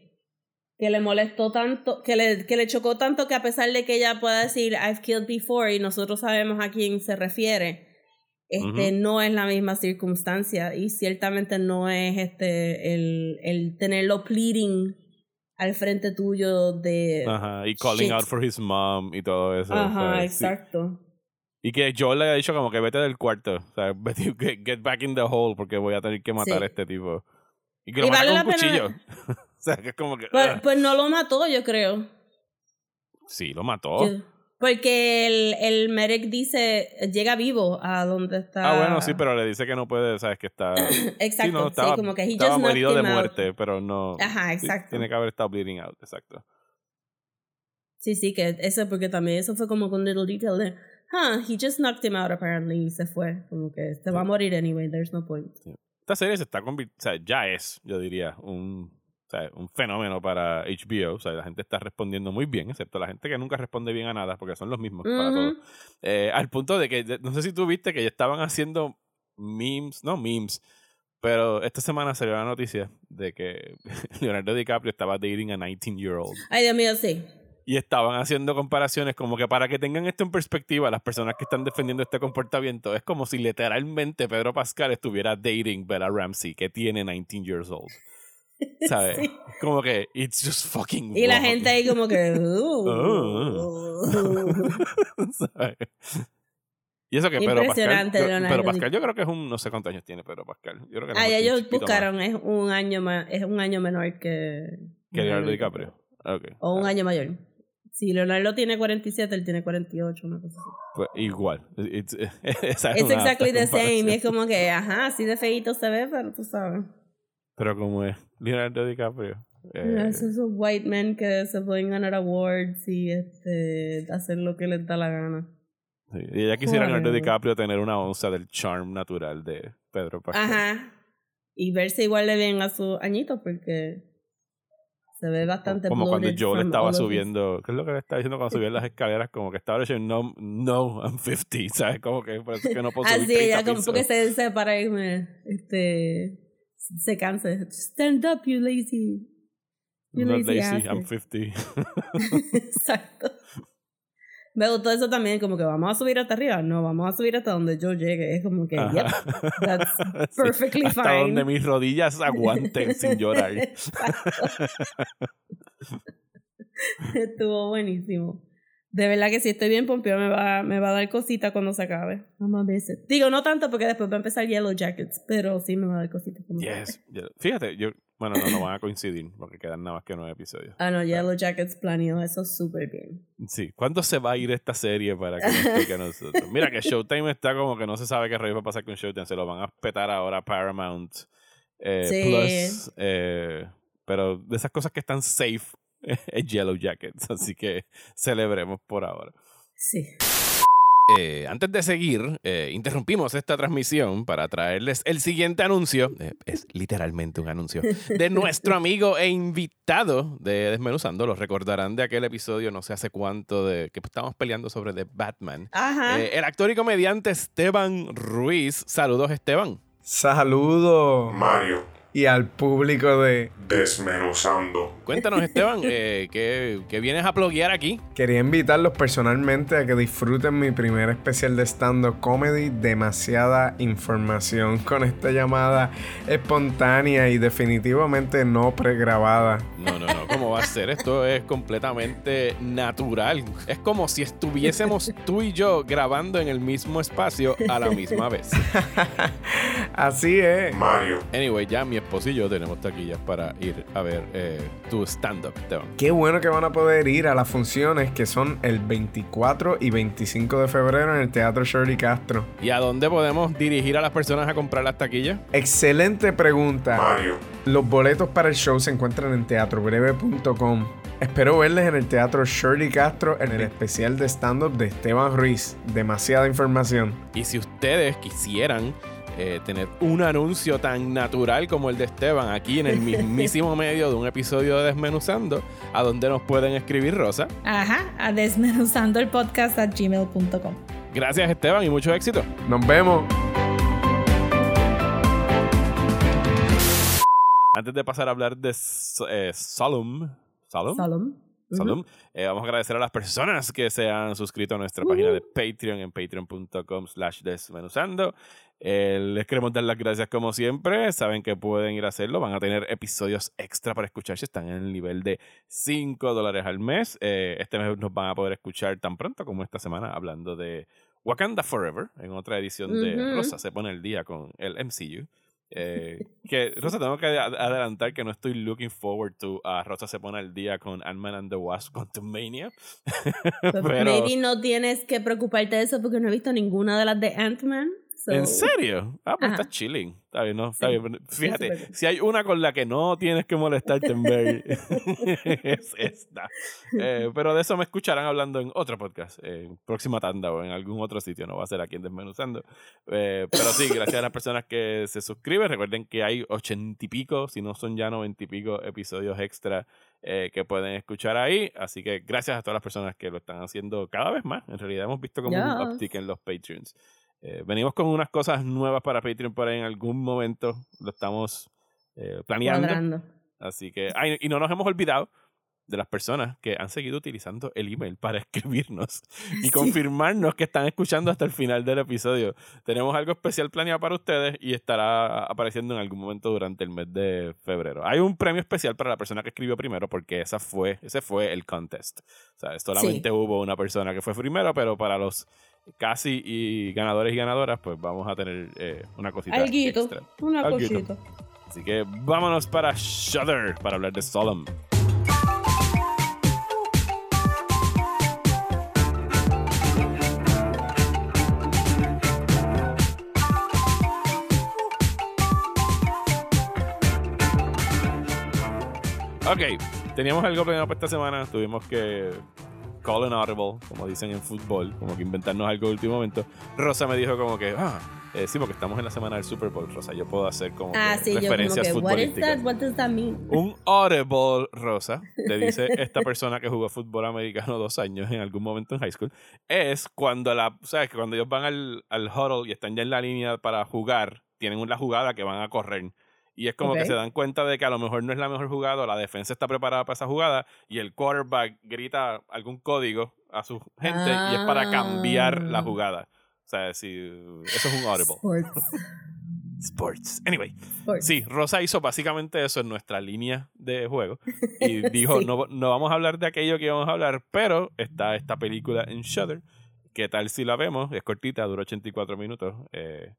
que le molestó tanto, que le, que le chocó tanto que a pesar de que ella pueda decir I've killed before y nosotros sabemos a quién se refiere, este no es la misma circunstancia y ciertamente no es este el, el tenerlo pleading al frente tuyo de Ajá. Y calling Shit. out for his mom y todo eso. Ajá, exacto. Y que yo le he dicho como que vete del cuarto. O sea, vete, get, get back in the hole porque voy a tener que matar Sí. a este tipo. Y que lo Y mata vale con un cuchillo. o sea, que es como que... Pues, ah, pues no lo mató, yo creo. sí, lo mató. Yo- Porque el, el medic dice, llega vivo a donde está. Ah, bueno, sí, pero le dice que no puede, sabes que está... Exacto, sí, no, sí, estaba, como que he estaba just herido de out. muerte, pero no... Ajá, sí, exacto. tiene que haber estado bleeding out, exacto. Sí, sí, que eso, porque también eso fue como con little detail de, huh, he just knocked him out apparently y se fue. Como que se va a morir anyway, there's no point. Esta serie se está convirtiendo, o sea, ya es, yo diría, un, o sea, un fenómeno para HBO. O sea, la gente está respondiendo muy bien, excepto la gente que nunca responde bien a nada, porque son los mismos para Ujú. todo. Eh, al punto de que, no sé si tú viste que ya estaban haciendo memes, no memes, pero esta semana salió la noticia de que Leonardo DiCaprio estaba dating a 19-year-old. Ay, Dios mío, sí. Y estaban haciendo comparaciones como que para que tengan esto en perspectiva, las personas que están defendiendo este comportamiento, es como si literalmente Pedro Pascal estuviera dating Bella Ramsey, que tiene 19 years old. ¿Sabes? Sí. Como que, it's just fucking Y la gente ahí como que... Oh. ¿Sabes? Y eso que Pedro Pascal, Impresionante, yo- Leonardo Pedro Pascal yo creo que es un, no sé cuántos años tiene Pedro Pascal. Yo creo que Ah, ya ellos chiquito más buscaron, es un año más, es un año menor que... Que Leonardo DiCaprio. Ok. O un año mayor. Si Leonardo tiene 47, él tiene 48, una cosa así. Pues igual. It's, Es una exactly the same. Y es como que, ajá, así de feito se ve, pero tú sabes. Pero como es Leonardo DiCaprio. Eh, esos esos white men que se pueden ganar awards y este hacer lo que les da la gana. sí, Y ella quisiera Leonardo. DiCaprio tener una onza del charm natural de Pedro Pascal. Ajá. Y verse igual de bien a sus añitos porque se ve bastante Como cuando Joel from estaba subiendo, ¿qué es lo que le estaba diciendo cuando subía las escaleras? Como que estaba diciendo, no, no, I'm 50, ¿sabes? Como que que no puedo subir Así 30 ella como porque se separa y me, este se cansa. Stand up, you lazy. You Not lazy lazy. I'm 50. Exacto. Me gustó eso también, como que vamos a subir hasta arriba. No, vamos a subir hasta donde yo llegue. Es como que, Ajá. yep, that's Sí, perfectly Hasta fine. donde mis rodillas aguanten sin llorar. Estuvo buenísimo. De verdad que si estoy bien pompeado me va, me va a dar cosita cuando se acabe. Ver. si- Digo, no tanto porque después va a empezar Yellow Jackets, pero sí me va a dar cosita. cuando se Yes. yes. Fíjate, yo, bueno, no, no van a coincidir porque quedan nada más que nueve episodios. Ah, no, Yellow Jackets planeó eso súper bien. Sí, ¿cuándo se va a ir esta serie para que nos toque a nosotros? Mira que Showtime está como que no se sabe qué rayos va a pasar con Showtime, se lo van a petar ahora Paramount eh, Sí. Plus, eh, pero de esas cosas que están safe es Yellow Jackets, así que celebremos por ahora. Sí. Eh, antes de seguir, eh, interrumpimos esta transmisión para traerles el siguiente anuncio. eh, es literalmente un anuncio. De nuestro amigo e invitado de Desmenuzando. Lo recordarán de aquel episodio, no sé hace cuánto, de que estábamos peleando sobre The Batman. Ajá. Eh, el actor y comediante Esteban Ruiz. Saludos, Esteban. Saludos Mario, y al público de desmenuzando. Cuéntanos, Esteban, eh, ¿qué, qué vienes a bloguear aquí? Quería invitarlos personalmente a que disfruten mi primer especial de stand-up comedy, demasiada información, con esta llamada espontánea y definitivamente no pregrabada. No, no, no. ¿Cómo va a ser? Esto es completamente natural. Es como si estuviésemos tú y yo grabando en el mismo espacio a la misma vez. Así es. Mario, Anyway, ya mi esposo y yo tenemos taquillas para ir a ver eh, tu stand-up, Esteban. Qué bueno que van a poder ir a las funciones que son el 24 y 25 de febrero en el Teatro Shirley Castro. ¿Y a dónde podemos dirigir a las personas a comprar las taquillas? Excelente pregunta. Mario, Los boletos para el show se encuentran en teatrobreve.com. Espero verles en el Teatro Shirley Castro en el especial de stand-up de Esteban Ruiz. Demasiada información. Y si ustedes quisieran eh, tener un anuncio tan natural como el de Esteban aquí en el mismísimo medio de un episodio de Desmenuzando, ¿a dónde nos pueden escribir, Rosa? Ajá, a desmenuzando el podcast a gmail.com. Gracias, Esteban, y mucho éxito. Nos vemos. Antes de pasar a hablar de eh, ¿Solemn? Solemn. Salud. Eh, vamos a agradecer a las personas que se han suscrito a nuestra página de Patreon en patreon.com slash desmenuzando. Eh, les queremos dar las gracias como siempre. Saben que pueden ir a hacerlo. Van a tener episodios extra para escuchar si están en el nivel de 5 dólares al mes. Eh, este mes nos van a poder escuchar tan pronto como esta semana hablando de Wakanda Forever en otra edición de. Rosa se pone el día con el MCU. Eh, que Rosa, tengo que ad- adelantar que no estoy looking forward to a Rosa se pone al día con Ant-Man and the Wasp Quantum Mania. Pues Pero, maybe no tienes que preocuparte de eso porque no he visto ninguna de las de Ant-Man. So- ¿En serio? Ah, pues Ajá. está chilling. Está bien, ¿no? Está Sí. bien. Fíjate, si hay una con la que no tienes que molestarte en ver, es esta. Eh, pero de eso me escucharán hablando en otro podcast, en próxima tanda o en algún otro sitio. No va a ser aquí en Desmenuzando. Eh, pero sí, gracias a las personas que se suscriben. Recuerden que hay ochenta y pico, si no son ya noventa y pico episodios extra eh, que pueden escuchar ahí. Así que gracias a todas las personas que lo están haciendo cada vez más. En realidad hemos visto como un Yes. uptick en los Patreons. Eh, venimos con unas cosas nuevas para Patreon por ahí en algún momento. Lo estamos eh, planeando. Cuadrando. Así que, ay, y no nos hemos olvidado de las personas que han seguido utilizando el email para escribirnos y Sí. confirmarnos que están escuchando hasta el final del episodio. Tenemos algo especial planeado para ustedes y estará apareciendo en algún momento durante el mes de febrero. Hay un premio especial para la persona que escribió primero porque esa fue, ese fue el contest. O sea, solamente hubo una persona que fue primero, pero para los casi y ganadores y ganadoras, pues vamos a tener eh, una cosita Alguito, extra. una Alguito. cosita. Así que vámonos para Shudder para hablar de Solemn. Ok, teníamos algo planeado para esta semana. Tuvimos que call an audible, como dicen en fútbol, como que inventarnos algo de último momento. Rosa me dijo como que, ah, eh, sí, porque estamos en la semana del Super Bowl, Rosa. Yo puedo hacer como Ah, que sí, yo como referencias que, what is futbolísticas. that? What does that mean? Un audible, Rosa, te dice esta persona que jugó fútbol americano dos años en algún momento en high school, es cuando la, sabes que cuando ellos van al, al huddle y están ya en la línea para jugar, tienen una jugada que van a correr. Y es como que se dan cuenta de que a lo mejor no es la mejor jugada, o la defensa está preparada para esa jugada, y el quarterback grita algún código a su gente y es para cambiar la Ah. jugada. O sea, si, eso es un audible. Sports. Sports. Anyway, Sports. Sí, Rosa hizo básicamente eso en nuestra línea de juego. Y dijo, Sí. no, no vamos a hablar de aquello que íbamos a hablar, pero está esta película en Shudder. ¿Qué tal si la vemos? Es cortita, dura 84 minutos. Eh,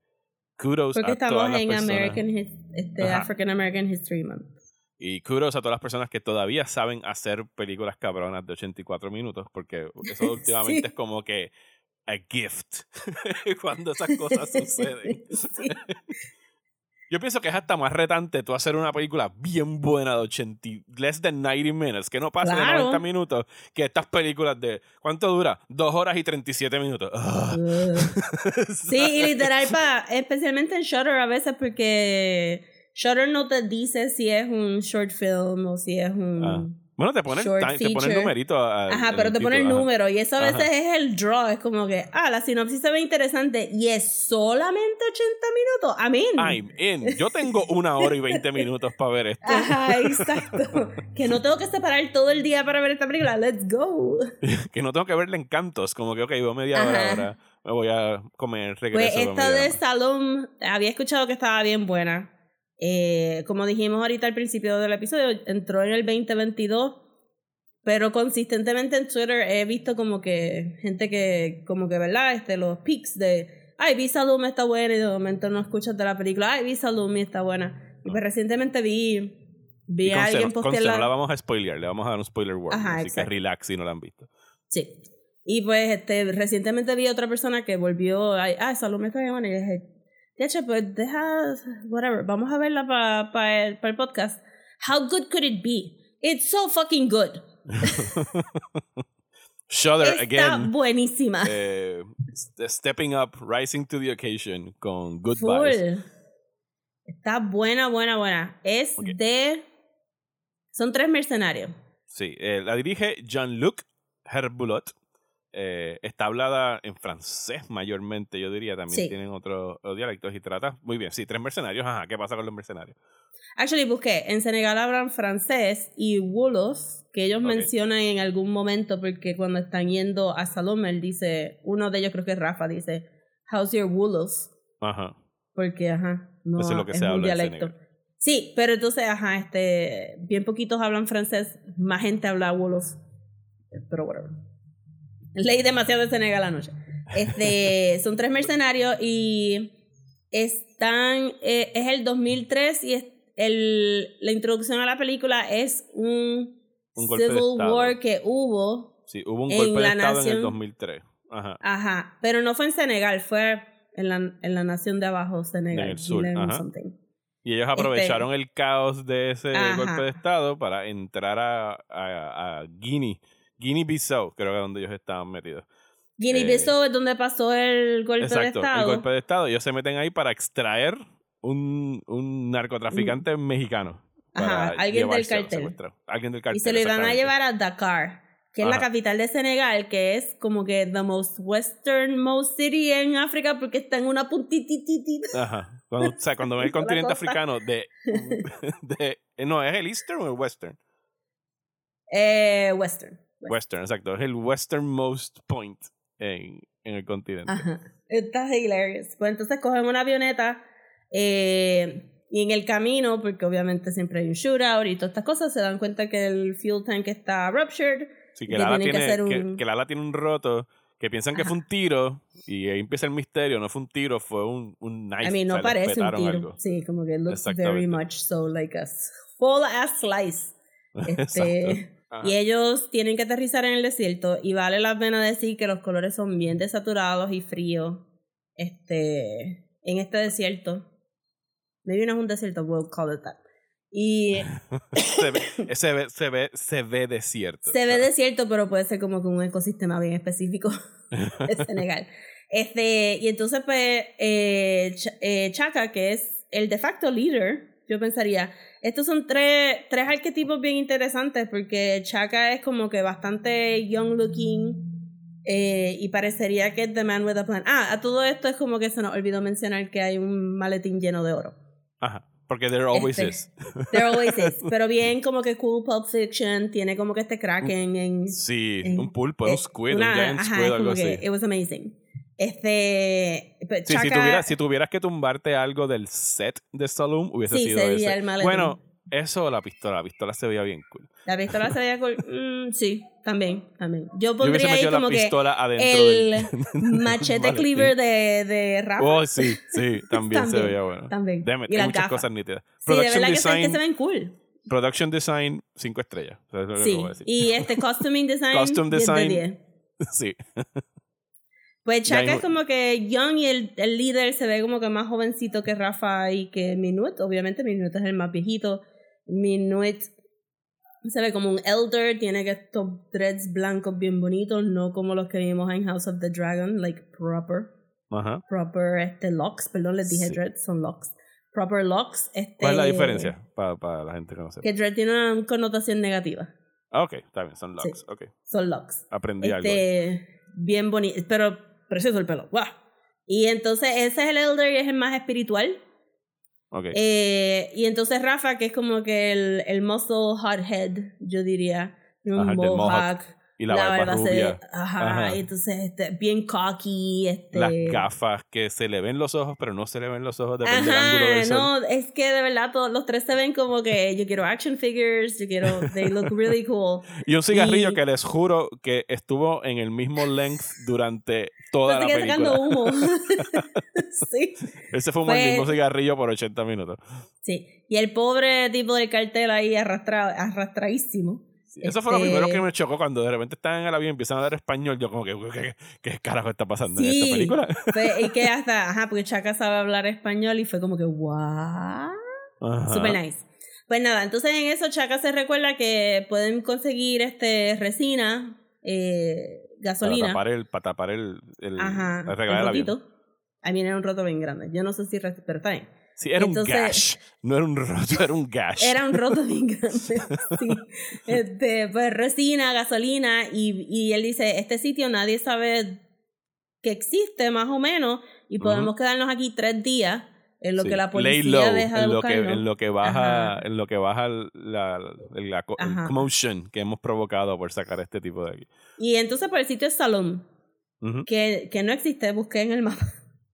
kudos Porque a todas las en personas. American, His- este. African American History Month. Y kudos a todas las personas que todavía saben hacer películas cabronas de 84 minutos, porque eso últimamente Sí. es como que a gift cuando esas cosas suceden. Sí. Yo pienso que es hasta más retante tú hacer una película bien buena de 80, less than 90 minutes, que no pase de Claro. 90 minutos, que estas películas de, ¿cuánto dura? Dos horas y 37 minutos. Sí, y literal, pa, especialmente en Shutter a veces porque Shutter no te dice si es un short film o si es un... Ah. Bueno, te pone, el Short time- te numerito. a- Ajá, en pero te pone el ajá. número y eso a veces Ajá. es el draw, es como que, ah, la sinopsis se ve interesante y es solamente 80 minutos. I mean. I'm in. Yo tengo una hora y 20 minutos para ver esto. Ajá, exacto. que no tengo que separar todo el día para ver esta película. Let's go. que no tengo que verle encantos. Como que, ok, veo media hora ahora. Me voy a comer, Pues regreso. con esta de. Salom, había escuchado que estaba bien buena. Eh, como dijimos ahorita al principio del episodio, entró en el 2022, pero consistentemente en Twitter he visto como que gente que, como que, ¿verdad? Este, los pics de, ay, vi Salom está buena y de momento no escuchas de la película, ay, vi Salom y está buena. Y pues recientemente vi, vi a alguien postear no la- la vamos a spoilear, le vamos a dar un spoiler warning. Ajá, así exacto. que relax si no la han visto. Sí. Y pues este, recientemente vi a otra persona que volvió, ay, ah, Salome está bien buena", y dije, de hecho, pues deja, whatever, vamos a verla para el, pa el podcast. How good could it be? It's so fucking good. Shudder Está again. buenísima. eh, st- stepping up, rising to the occasion con Good Vibes. Full. Está buena, buena, buena. Es de... Son tres mercenarios. Sí, eh, la dirige Jean-Luc Herbulot. Eh, está hablada en francés mayormente, yo diría. También Sí. tienen otros otros dialectos y trata muy bien. Sí, tres mercenarios. Ajá, ¿qué pasa con los mercenarios? Actually, busqué. En Senegal hablan francés y Wolof, que ellos mencionan en algún momento, porque cuando están yendo a Salome, él dice, uno de ellos creo que es Rafa, dice, How's your Wolof? Ajá. Porque, ajá, no Eso es lo que se un habla dialecto. Sí, pero entonces, ajá, este, bien poquitos hablan francés, más gente habla Wolof. Pero whatever. Leí demasiado de Senegal anoche. Este, son tres mercenarios y están, eh, es el 2003 y es el, la introducción a la película es un, Un golpe de Civil. War que hubo, Sí, hubo un En golpe de estado en el nación- 2003. Ajá. ajá, pero no fue en Senegal, fue en la, en la nación de abajo, Senegal. En el sur, ajá. Y ellos aprovecharon el caos de ese Este Ajá. golpe de estado para entrar a, a, a Guinea. Guinea-Bissau, creo que es donde ellos estaban metidos. Guinea-Bissau es donde pasó el golpe de Exacto, estado. el golpe de estado. Ellos se meten ahí para extraer un, un narcotraficante mexicano. Ajá, alguien del cartel. secuestrado. Alguien del cartel. y se lo iban a llevar a Dakar, que es la capital de Senegal, que es como que the most westernmost city en África porque está en una puntititita. Ajá. Cuando, o sea, cuando ven el continente africano de, de... No, ¿es el Eastern o el Western? Eh, western. Western, exacto. Es el westernmost point en, en el continente. Ajá. Está hilarious. Pues entonces cogen una avioneta eh, y en el camino, porque obviamente siempre hay un shootout y todas estas cosas, se dan cuenta que el fuel tank está ruptured. Sí, que que el ala que tiene, que, un- que el ala tiene un roto, que piensan que Ajá. fue un tiro, y ahí empieza el misterio, no fue un tiro, fue un, un knife. I mean, o no sea, les parece un tiro. algo. Sí, como que looks very much so like a full ass slice. Exacto. Este, Ajá. y ellos tienen que aterrizar en el desierto y vale la pena decir que los colores son bien desaturados y fríos este, en este desierto. Maybe no es un desierto, we'll call it that. Y se, ve, se, ve, se, ve, se ve desierto. se ve ¿sabes? desierto, pero puede ser como que un ecosistema bien específico de Senegal. Este, y entonces, pues, eh, Ch- eh, Chaka, que es el de facto leader, yo pensaría, estos son tres, tres arquetipos bien interesantes porque Chaka es como que bastante young looking eh, y parecería que es the man with a plan. Ah, a todo esto es como que se nos olvidó mencionar que hay un maletín lleno de oro. Ajá. Porque there always Este, is. There always is. Pero bien como que cool Pulp Fiction, tiene como que este Kraken en... Sí, en- un pulpo, eh, un squid, una- un giant ajá, squid, algo así. It was amazing. Este... pues, Sí, si, Chaka- tuvieras, si tuvieras que tumbarte algo del set de Saloon, hubiese Sí, sido ese. el. Bueno, eso o la pistola. La pistola se veía bien cool. La pistola se veía cool. Mm, sí, también, también. Yo Yo pondría ahí metido la como que el del, machete cleaver de, de Rafa. Oh, sí, sí, también, se veía bueno. también. Déjame, Y hay muchas gafas. cosas nítidas. sí, de Production verdad que design, se ven cool. production design, 5 estrellas. Es Sí, y este costuming design, Costume 10 de design. 10. Sí. Pues Chaka es como que Young y el, el líder se ve como que más jovencito que Rafa y que Minute. Obviamente Minute es el más viejito. Minute se ve como un elder, tiene que estos dreads blancos bien bonitos, no como los que vimos en House of the Dragon, like proper, Ajá. proper este locks, perdón, les dije Sí. dreads, son locks. Proper locks. Este, ¿Cuál es la diferencia? Para, para la gente que no sepa. Que dread tiene una connotación negativa. Ah, ok, está bien, son Sí. locks. Ok, Son locks. aprendí algo. Este, bien bonito, pero precioso el pelo. ¡Guau! Y entonces ese es el elder y es el más espiritual. Ok. Eh, y entonces Rafa, que es como que el, el muscle hothead, yo diría. Un Ajá, mohawk. Y la, barba, se- rubia. ajá, Ajá. y entonces este, bien cocky. Este, Las gafas que se le ven los ojos, pero no se le ven los ojos, depende del ángulo Ajá, del sol. no, es que de verdad todos los tres se ven como que yo quiero action figures, yo quiero, they look really cool. Y un cigarrillo Y- que les juro que estuvo en el mismo length durante toda la se queda sacando película. humo. sí. Ese fue Pues- el mismo cigarrillo por 80 minutos. Sí, y el pobre tipo del cartel ahí arrastrado, arrastradísimo. Sí, Eso fue lo Este- primero que me chocó cuando de repente están en el avión y empiezan a hablar español. Yo como que, ¿qué, qué carajo está pasando en Sí. esta película? Fue- y que hasta, ajá, porque Chaka sabe hablar español y fue como que, wow. Ajá. Super nice. Pues nada, entonces en eso Chaka se recuerda que pueden conseguir este resina, eh, Para gasolina. tapar el, para tapar el, el, Ajá, el el avión. A mí era un roto bien grande. Yo no sé si, pero está bien. Sí, era Entonces- un gash. No era un roto, era un gash. Era un roto bien grande. sí. Este, pues resina, gasolina. Y, y él dice: Este sitio nadie sabe que existe, más o menos. Y podemos quedarnos aquí tres días en lo Sí. que la policía low, deja de en lo que en lo que baja Ajá. en lo que baja la, la, la commotion que hemos provocado por sacar a este tipo de aquí Y entonces, por el sitio es Salón, Ujú. que, que no existe, busqué en el mapa.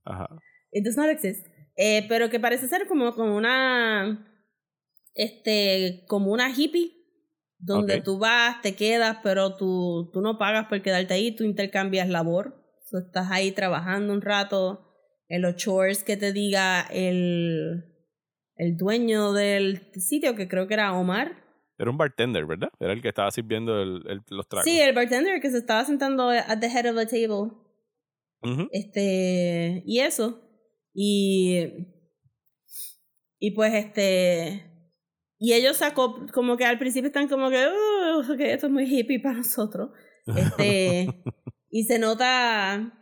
Ajá. It does not exist. Eh, pero que parece ser como, como una. Este. Como una hippie. Donde tú vas, te quedas, pero tú, tú no pagas por quedarte ahí, tú intercambias labor. Tú estás ahí trabajando un rato. En los chores que te diga el. El dueño del sitio, que creo que era Omar. Era un bartender, ¿verdad? Era el que estaba sirviendo el, el- los tragos. Sí, el bartender que se estaba sentando at the head of the table. Este, y eso. Y. Y pues este. Y ellos sacó, como que al principio están como que, "Uh, ok, esto es muy hippie para nosotros. Este. y se nota.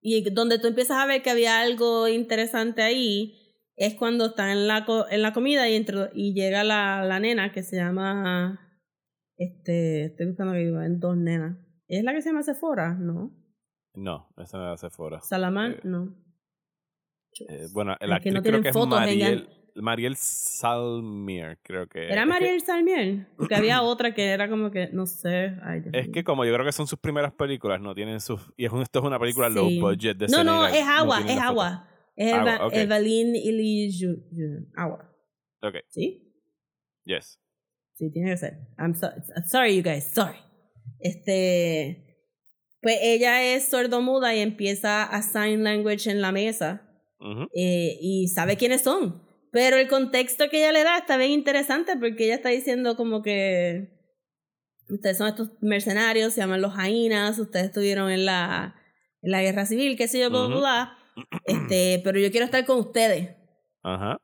Y donde tú empiezas a ver que había algo interesante ahí, es cuando están en la, co- en la comida y, y llega la, la nena que se llama. Este. Estoy buscando que en dos nenas. ¿Es la que se llama Sephora? No. No, esa no era Sephora. Salaman, Eh, no. Eh, bueno, que actriz no creo que es Mariel, Mariel Salmier, creo que ¿Era es que- Mariel Salmiel? Porque había otra que era como que, no sé. Ay, Es que como yo creo que son sus primeras películas, no tienen sus... Y esto es una película Sí. low budget de No, no, es agua, tienen es agua. Es Agua, Eva- ok. Evelyn Illy Ju- Ju- Agua. Ok, ¿Sí? yes. Sí, tiene que ser. I'm so- sorry, you guys, sorry. Este. Pues ella es sordomuda y empieza a sign language en la mesa. Eh, y sabe quiénes son. Pero el contexto que ella le da está bien interesante porque ella está diciendo como que ustedes son estos mercenarios, se llaman los Jainas, ustedes estuvieron en la, en la guerra civil, qué sé yo, bla, bla, Ujú. bla. Este, pero yo quiero estar con ustedes. Ajá.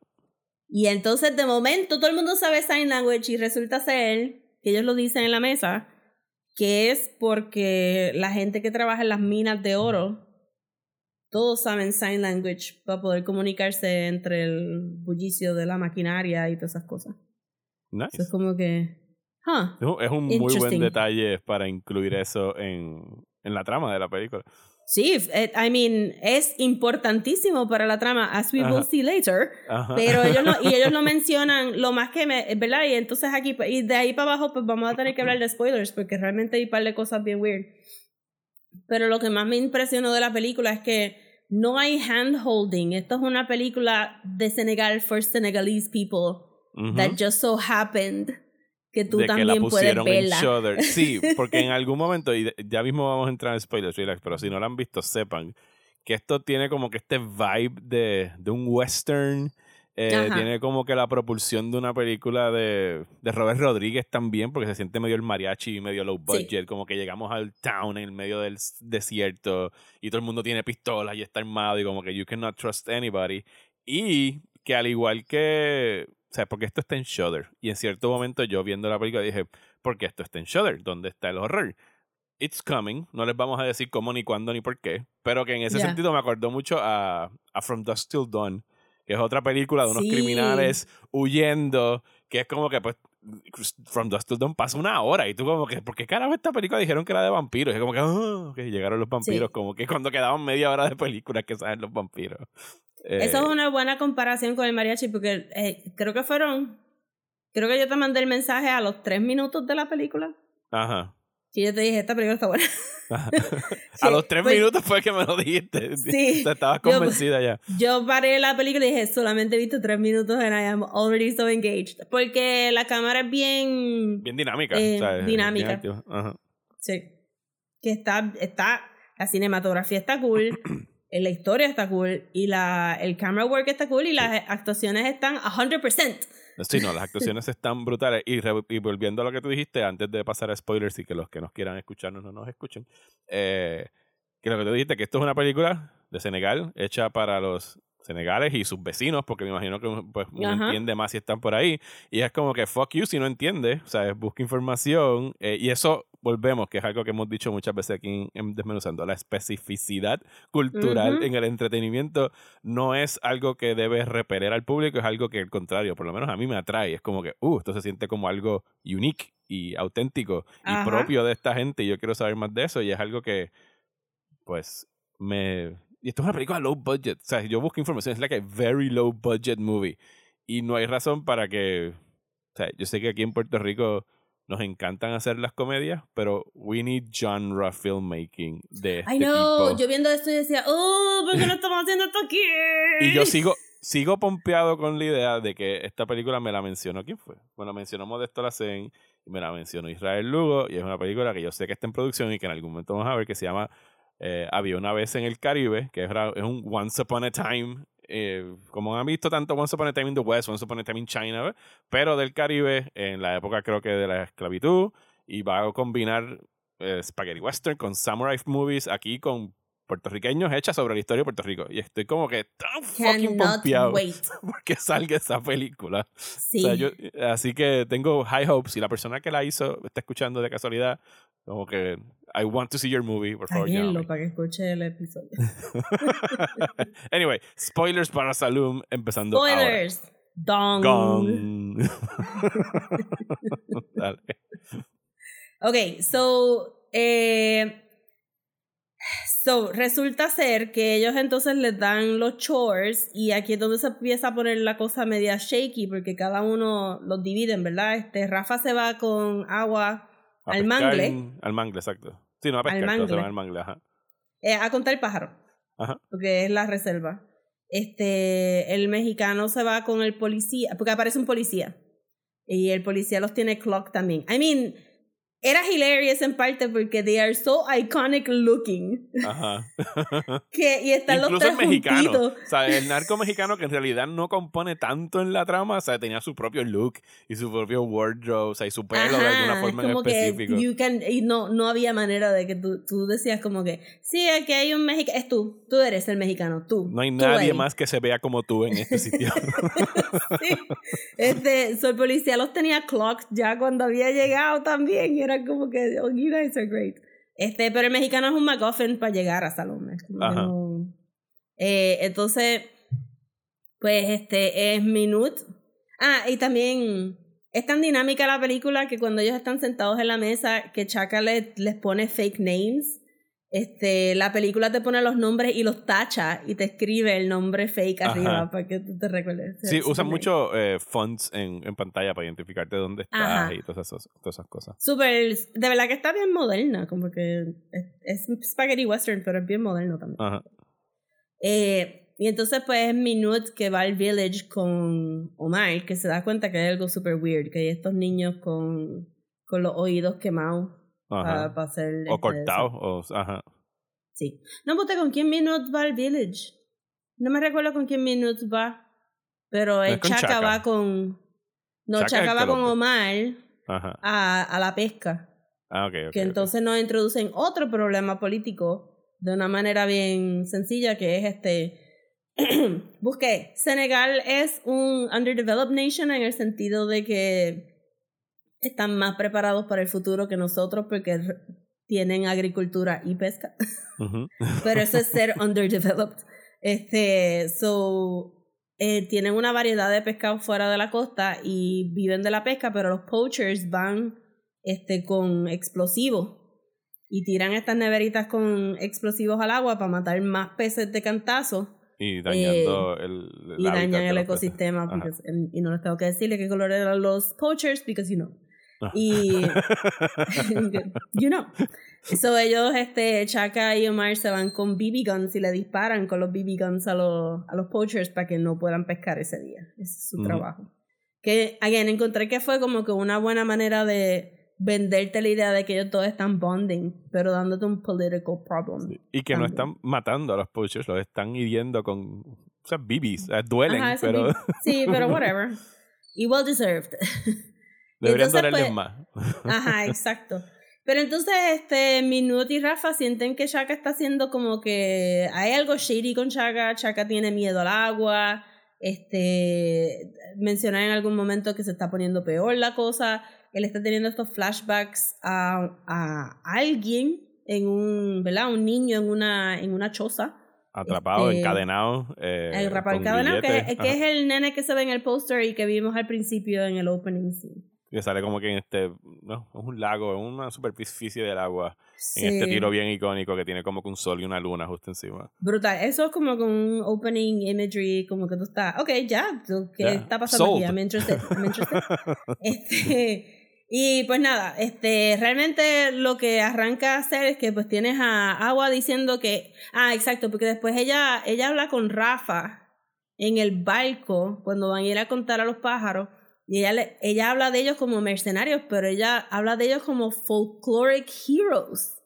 Y entonces de momento todo el mundo sabe sign language y resulta ser que ellos lo dicen en la mesa que es porque la gente que trabaja en las minas de oro todos saben sign language para poder comunicarse entre el bullicio de la maquinaria y todas esas cosas. Nice. Eso es como que huh, Es un- muy buen detalle para incluir eso en, en la trama de la película. Sí, eh, I mean, es importantísimo para la trama, as we will Ajá. see later. Ajá. Pero ellos no, y ellos lo mencionan lo más que me, ¿verdad? Y entonces aquí, y de ahí para abajo, pues vamos a tener que hablar de spoilers, porque realmente hay un par de cosas bien weird. Pero lo que más me impresionó de la película es que no hay handholding. Esto es una película de Senegal for Senegalese people Ujú. that just so happened que tú de que la también puedes pusieron en verla. Shudder. Sí, porque en algún momento, y ya mismo vamos a entrar en spoilers, relax, pero si no la han visto, sepan que esto tiene como que este vibe de, de un western. Eh, tiene como que la propulsión de una película de, de Robert Rodríguez también, porque se siente medio el mariachi, medio low budget, como que llegamos al town en el medio del desierto y todo el mundo tiene pistolas y está armado y como que you cannot trust anybody. Y que al igual que, o sea, porque esto está en Shudder. Y en cierto momento yo viendo la película dije, ¿por qué esto está en Shudder? ¿Dónde está el horror? It's coming. No les vamos a decir cómo, ni cuándo, ni por qué. Pero que en ese sentido me acordó mucho a, a From Dusk Till Dawn, que es otra película de unos Sí. criminales huyendo, que es como que pues From Dusk Till Dawn pasa una hora y tú como que, ¿por qué carajo esta película dijeron que era de vampiros? Y es como que, ah, ok, llegaron los vampiros, Sí. como que cuando quedaban media hora de película que salen los vampiros. Eso Eh, es una buena comparación con el mariachi porque eh, creo que fueron, creo que yo te mandé el mensaje a los tres minutos de la película. Ajá. Y yo te dije, esta película está buena. Sí, a los tres pues- minutos fue que me lo dijiste. Sí, Te estabas yo- convencida ya. Yo paré la película y dije, solamente he visto tres minutos and I am already so engaged. Porque la cámara es bien... Bien dinámica. Eh, bien dinámica. activa. Ajá. Sí. Que está, está, la cinematografía está cool, la historia está cool, y la, el camera work está cool, y las actuaciones están 100%. Sí, no, las actuaciones están brutales. Y, re- y volviendo a lo que tú dijiste, antes de pasar a spoilers y que los que nos quieran escucharnos no nos escuchen, eh, que lo que tú dijiste, que esto es una película de Senegal, hecha para los senegales y sus vecinos, porque me imagino que pues, uno entiende más si están por ahí. Y es como que fuck you si no entiendes, o sea, busca información. eh, y eso, volvemos, que es algo que hemos dicho muchas veces aquí en, en Desmenuzando, la especificidad cultural Ujú. en el entretenimiento no es algo que debe repeler al público, es algo que al contrario, por lo menos a mí me atrae. Es como que, uh, esto se siente como algo unique y auténtico y Ajá. propio de esta gente y yo quiero saber más de eso y es algo que, pues, me... Y esto es una película low budget, o sea, yo busco información, es like a very low budget movie y no hay razón para que, o sea, yo sé que aquí en Puerto Rico nos encantan hacer las comedias, pero we need genre filmmaking de este I know, tipo. yo viendo esto y decía, oh, ¿por qué no estamos haciendo esto aquí? Y yo sigo, sigo pompeado con la idea de que esta película me la mencionó. ¿Quién fue? Bueno, mencionó Modesto Lacen me la mencionó Israel Lugo. Y es una película que yo sé que está en producción y que en algún momento vamos a ver que se llama eh, Había una vez en el Caribe, que es, ra- es un Once Upon a Time. eh, como han visto tanto Once Upon a Time in the West, Once Upon a Time in China, pero del Caribe en la época creo que de la esclavitud y va a combinar eh, Spaghetti Western con Samurai Movies aquí con puertorriqueños hechas sobre la historia de Puerto Rico. Y estoy como que tan fucking Cannot pompeado wait. porque salga esa película. Sí. O sea, yo, así que tengo high hopes. Y la persona que la hizo está escuchando de casualidad, como que I want to see your movie, por favor. Llámame. para que escuche el episodio. anyway, spoilers para Salum empezando ahora. Spoilers. Dong. Gong. Dale. Ok, so, eh, so, resulta ser que ellos entonces les dan los chores y aquí es donde se empieza a poner la cosa media shaky porque cada uno los dividen, ¿verdad? Este, Rafa se va con agua A al pescar- mangle, Al mangle, exacto. Sí, no a pescar, se mangle. van al mangle, ajá. eh, a contar pájaro, Ajá. porque es la reserva. Este, el mexicano se va con el policía, porque aparece un policía y el policía los tiene clock también. I mean, era hilarious en parte porque they are so iconic looking. Ajá. que, y están Incluso los tres el mexicano. juntitos. O sea, el narco mexicano que en realidad no compone tanto en la trama, o sea, tenía su propio look y su propio wardrobe, o sea, y su pelo de alguna Ajá, forma es en como que específico. you can, y no, no había manera de que tú, tú decías como que, sí, aquí hay un mexicano, es tú, tú eres el mexicano, tú. No hay tú nadie ahí. más que se vea como tú en este sitio. Sí. Este, so el policía los tenía clocked ya cuando había llegado también, y era como que, oh, you guys are great. Este, pero el mexicano es un MacGuffin para llegar a Salome. no- Eh, entonces, pues este es Minute. Ah, y también es tan dinámica la película que cuando ellos están sentados en la mesa, que Chaka les, les pone fake names. Este, la película te pone los nombres y los tacha y te escribe el nombre fake Ajá. arriba para que tú te recuerdes. Sí, usan mucho eh, fonts en, en pantalla para identificarte dónde estás Ajá. y todas esas, todas esas cosas. Súper, de verdad que está bien moderna, como que es, es spaghetti western, pero es bien moderno también. Ajá. Eh, y entonces pues es Minute que va al village con Omar, que se da cuenta que hay algo súper weird, que hay estos niños con, con los oídos quemados Ajá. para hacer... o este, cortados, o, ajá. Sí. No, puta, ¿con quién Minute va al village? No me recuerdo con quién Minute va, pero el Chaka, Chaka. va con... No, Chaka Chaka va con Omar Ajá. a, a la pesca. Ah, ok, ok. que entonces nos introducen otro problema político de una manera bien sencilla que es este busqué Senegal es un underdeveloped nation en el sentido de que están más preparados para el futuro que nosotros porque tienen agricultura y pesca Ujú. pero eso es ser underdeveloped este so eh, tienen una variedad de pescado fuera de la costa y viven de la pesca pero los poachers van este con explosivos y tiran estas neveritas con explosivos al agua para matar más peces de cantazo Y dañando el, el Eh, y dañan el ecosistema y no les tengo que decirle qué color eran los poachers because you know. Y you know so ellos este Chaka y Omar se van con BB guns y le disparan con los BB guns a los a los poachers para que no puedan pescar ese día ese es su trabajo que again encontré que fue como que una buena manera de venderte la idea de que ellos todos están bonding pero dándote un political problem Sí. Y que no También. están matando a los poachers, los están hiriendo con. O sea, bibis. eh, duelen, Ajá, pero sí pero whatever y well deserved deberían dolerles pues, más. Ajá, exacto. Pero entonces, este, Minut y Rafa sienten que Chaka está haciendo como que hay algo shady con Chaka, Chaka tiene miedo al agua, este, menciona en algún momento que se está poniendo peor la cosa, él está teniendo estos flashbacks a, a alguien en un, ¿verdad? Un niño en una, en una choza, Atrapado, este, encadenado. Eh, con encadenado, que, que es el nene que se ve en el póster y que vimos al principio en el opening scene. Que sale como que en este. No, es un lago, en una superficie del agua. Sí. En este tiro bien icónico que tiene como que un sol y una luna justo encima. Brutal. Eso es como con un opening imagery, como que tú estás, ok, ya, tú, ¿qué está pasando Sold. aquí? I'm interested, interested. este, y pues nada, este, realmente lo que arranca a hacer es que pues tienes a Agua diciendo que, ah, exacto, porque después ella, ella habla con Rafa en el barco cuando van a ir a contar a los pájaros. Y ella, le- ella habla de ellos como mercenarios, pero ella habla de ellos como folkloric heroes.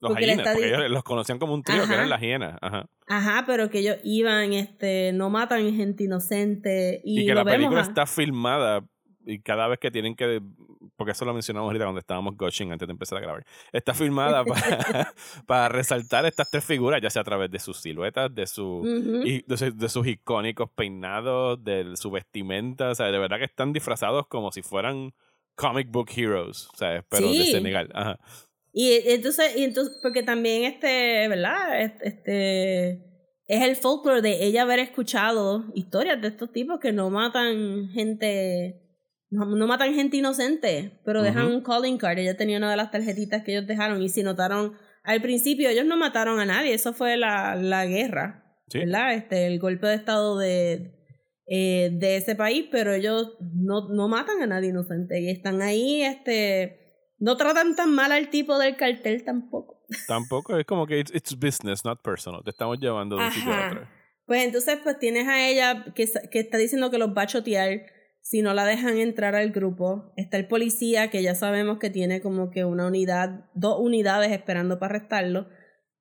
Los Porque porque ellos los conocían como un trío, que eran las hienas. Ajá. Ajá, pero que ellos iban, este, no matan gente inocente. Y, Y, que la película a- está filmada y cada vez que tienen que porque eso lo mencionamos ahorita cuando estábamos gushing antes de empezar a grabar está filmada para, para resaltar estas tres figuras ya sea a través de sus siluetas de su y de, de sus icónicos peinados de su vestimenta o sea de verdad que están disfrazados como si fueran comic book heroes ¿sabes? pero de Sí. Senegal Ajá. Y entonces, y entonces, porque también este, ¿verdad? Es- Este es el folklore de ella haber escuchado historias de estos tipos que no matan gente, no, no matan gente inocente, pero dejan un calling card. Ella tenía una de las tarjetitas que ellos dejaron y si notaron al principio ellos no mataron a nadie, eso fue la, la guerra, Sí. ¿verdad? Este, el golpe de estado de, eh, de ese país, pero ellos no, no matan a nadie inocente y están ahí, este, no tratan tan mal al tipo del cartel tampoco. tampoco es como que it's, it's business not personal te estamos llevando de un sitio a otro Pues entonces pues tienes a ella que, que está diciendo que los va a chotear si no la dejan entrar al grupo. Está el policía que ya sabemos que tiene como que una unidad, dos unidades esperando para arrestarlo.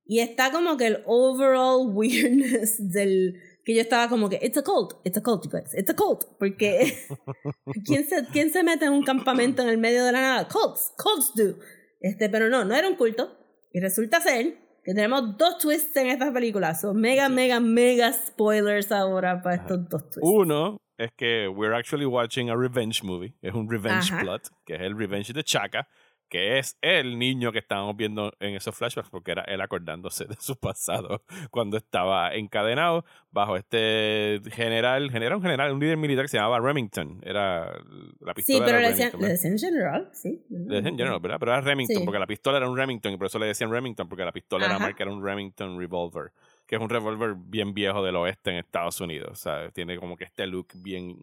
Y está como que el overall weirdness del que yo estaba como que it's a cult, it's a cult, you guys, it's a cult, porque ¿quién se, ¿quién se mete en un campamento en el medio de la nada? Cults, cults do. Este, pero no, no era un culto. Y resulta ser que tenemos dos twists en esta película. Son mega, mega, mega spoilers ahora para estos dos twists. Uno es que we're actually watching a revenge movie. Es un revenge plot, que es el revenge de Chaka, que es el niño que estábamos viendo en esos flashbacks, porque era él acordándose de su pasado cuando estaba encadenado bajo este general, general, un general, un líder militar que se llamaba Remington. Era la pistola. Sí, pero le decían, general, sí. Le decían general, ¿verdad? Pero era Remington, Sí. porque la pistola era un Remington y por eso le decían Remington, porque la pistola era marca, era un Remington Revolver, que es un revólver bien viejo del oeste en Estados Unidos. O sea, tiene como que este look bien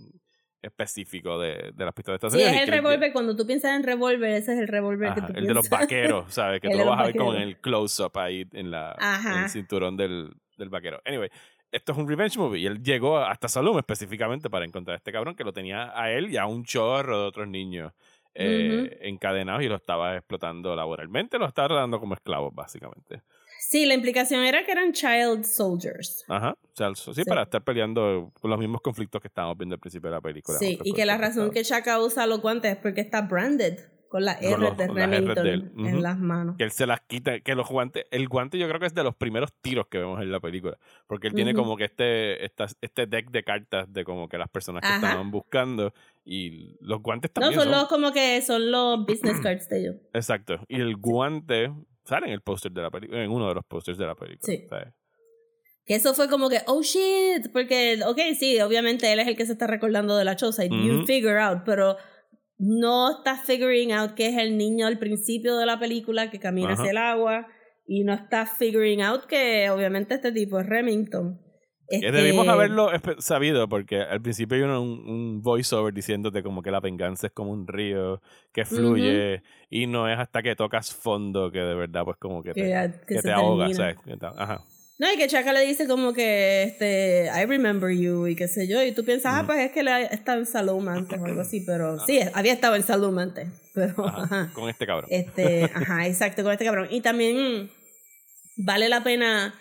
específico de, de las pistolas de Estados Sí, Unidos. es y el revólver, cuando tú piensas en revólver, ese es el revólver que tú el de los vaqueros, ¿sabes? Que tú lo vas a ver vaqueros. el close-up ahí en, la, en el cinturón del, del vaquero. Anyway, esto es un revenge movie y él llegó hasta Salum específicamente para encontrar a este cabrón que lo tenía a él y a un chorro de otros niños eh, encadenados y lo estaba explotando laboralmente, lo estaba tratando como esclavos, básicamente. Sí, la implicación era que eran child soldiers. Ajá. O sea, sí, Sí. para estar peleando con los mismos conflictos que estábamos viendo al principio de la película. Sí, y que la razón que Chaka usa los guantes es porque está branded con las R de Remington en Ujú. las manos. que él se las quita, que los guantes, el guante yo creo que es de los primeros tiros que vemos en la película, porque él tiene Ujú. como que este, estas- este deck de cartas de como que las personas que Ajá. estaban buscando y los guantes No, también son son, los como que son los business cards de ellos. exacto, y el guante sale en el póster de la película, en uno de los pósters de la película, Sí. ¿sabes? Que eso fue como que, oh shit, porque, ok, sí, obviamente él es el que se está recordando de la choza y you figure out, pero no está figuring out que es el niño al principio de la película que camina Ajá. hacia el agua y no está figuring out que obviamente este tipo es Remington. Este, debimos haberlo sabido porque al principio hay un, un voiceover diciéndote como que la venganza es como un río que fluye y no es hasta que tocas fondo que de verdad pues como que te, Que que que te ahoga. ¿sabes? Ajá. No, y que Chaka le dice como que, este, I remember you y qué sé yo, y tú piensas, ah, Ujú. pues es que le estaba en Salum antes o algo así, pero sí, había estado en Salum antes, pero, Ajá, ajá. con este cabrón. Este, ajá, exacto, con este cabrón. Y también vale la pena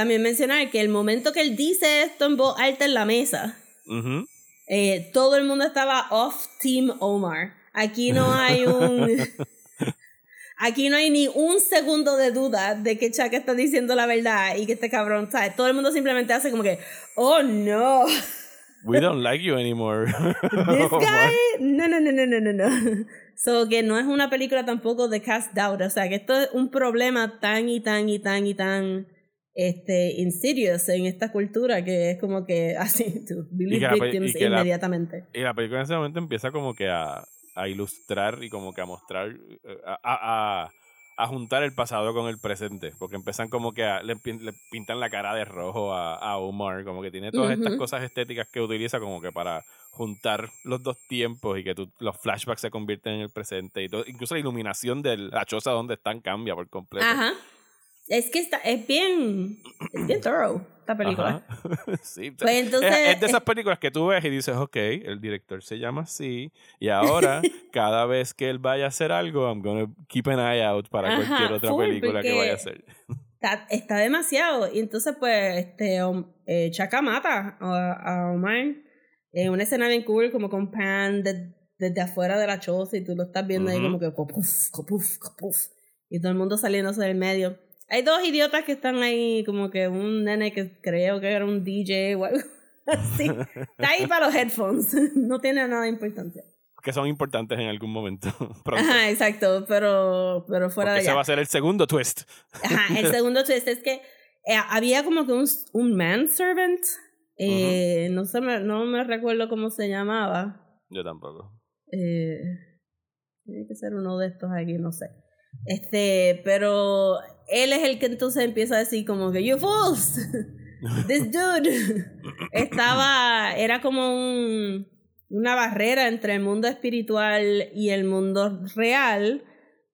también mencionar que el momento que él dice esto en voz alta en la mesa, Ujú. eh, todo el mundo estaba off Team Omar. Aquí no hay un... Aquí no hay ni un segundo de duda de que Chaka está diciendo la verdad y que este cabrón, ¿sabes? Todo el mundo simplemente hace como que, oh no, We don't like you anymore. this guy, no, no, no, no, no, no, no. So que no es una película tampoco de cast doubt, o sea que esto es un problema tan y tan y tan y tan este insidious en esta cultura que es como que así, to believe pe- y victims que la- inmediatamente. y la película en ese momento empieza como que a, a ilustrar y como que a mostrar, eh, a, a, a- juntar el pasado con el presente, porque empiezan como que a, le, pin- le pintan la cara de rojo a, a Omar, como que tiene todas estas cosas estéticas que utiliza como que para juntar los dos tiempos y que tú, los flashbacks se convierten en el presente y todo, incluso la iluminación de la choza donde están cambia por completo. Ajá. Es que está, es bien, es bien thorough esta película. Sí, Pues es- entonces, es, de esas películas que tú ves y dices, ok, el director se llama así, y ahora cada vez que él vaya a hacer algo, I'm gonna keep an eye out para Ajá, cualquier otra full, película que vaya a hacer. está, está demasiado. Y entonces, pues, este, Om- eh, Chaka mata a, a Omar en una escena bien cool, como con pan de- desde afuera de la choza y tú lo estás viendo ahí Ujú. como que copuf, copuf, copuf. Y todo el mundo saliéndose del medio. Hay dos idiotas que están ahí, como que un nene que creo que era un DJ o algo así. Está ahí para los headphones. No tiene nada de importancia. Que son importantes en algún momento. pronto. Ajá, exacto, pero, pero fuera Porque de ese allá. va a ser el segundo twist. Ajá, el segundo twist es que eh, había como que un, un manservant. Eh, no, sé, me- no me recuerdo cómo se llamaba. Yo tampoco. Eh, tiene que ser uno de estos aquí, no sé. Este, pero él es el que entonces empieza a decir como que, you fools, this dude estaba, era como un, una barrera entre el mundo espiritual y el mundo real.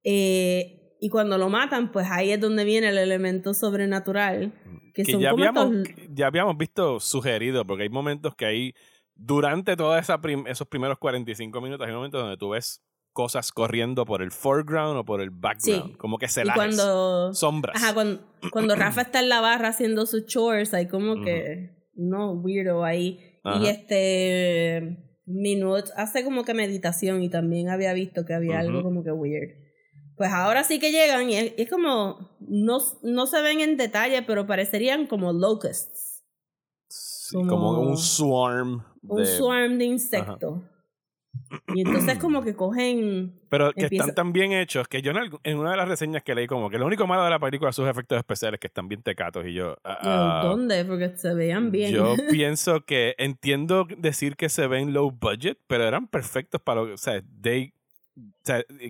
eh, y cuando lo matan, pues ahí es donde viene el elemento sobrenatural. Que, Que son ya habíamos, estos- ya habíamos visto sugerido, porque hay momentos que hay durante todos esos primeros 45 minutos hay un momento donde tú ves cosas corriendo por el foreground o por el background. Como que se cuando, sombras. Ajá, cuando, cuando, Rafa está en la barra haciendo sus chores, hay como que, no, weirdo ahí. Y este Minute hace como que meditación y también había visto que había algo como que weird. Pues ahora sí que llegan y es, como, no, no se ven en detalle, pero parecerían como locusts. como, un swarm. Un swarm de insectos. Y entonces como que cogen... Pero que están tan bien hechos que yo en, una de las reseñas que leí como que lo único malo de la película son sus efectos especiales que están bien tecatos y yo... Ah, ¿Dónde? Porque se veían bien. Yo pienso que entiendo decir que se ven low budget, pero eran perfectos para lo que... O sea, they,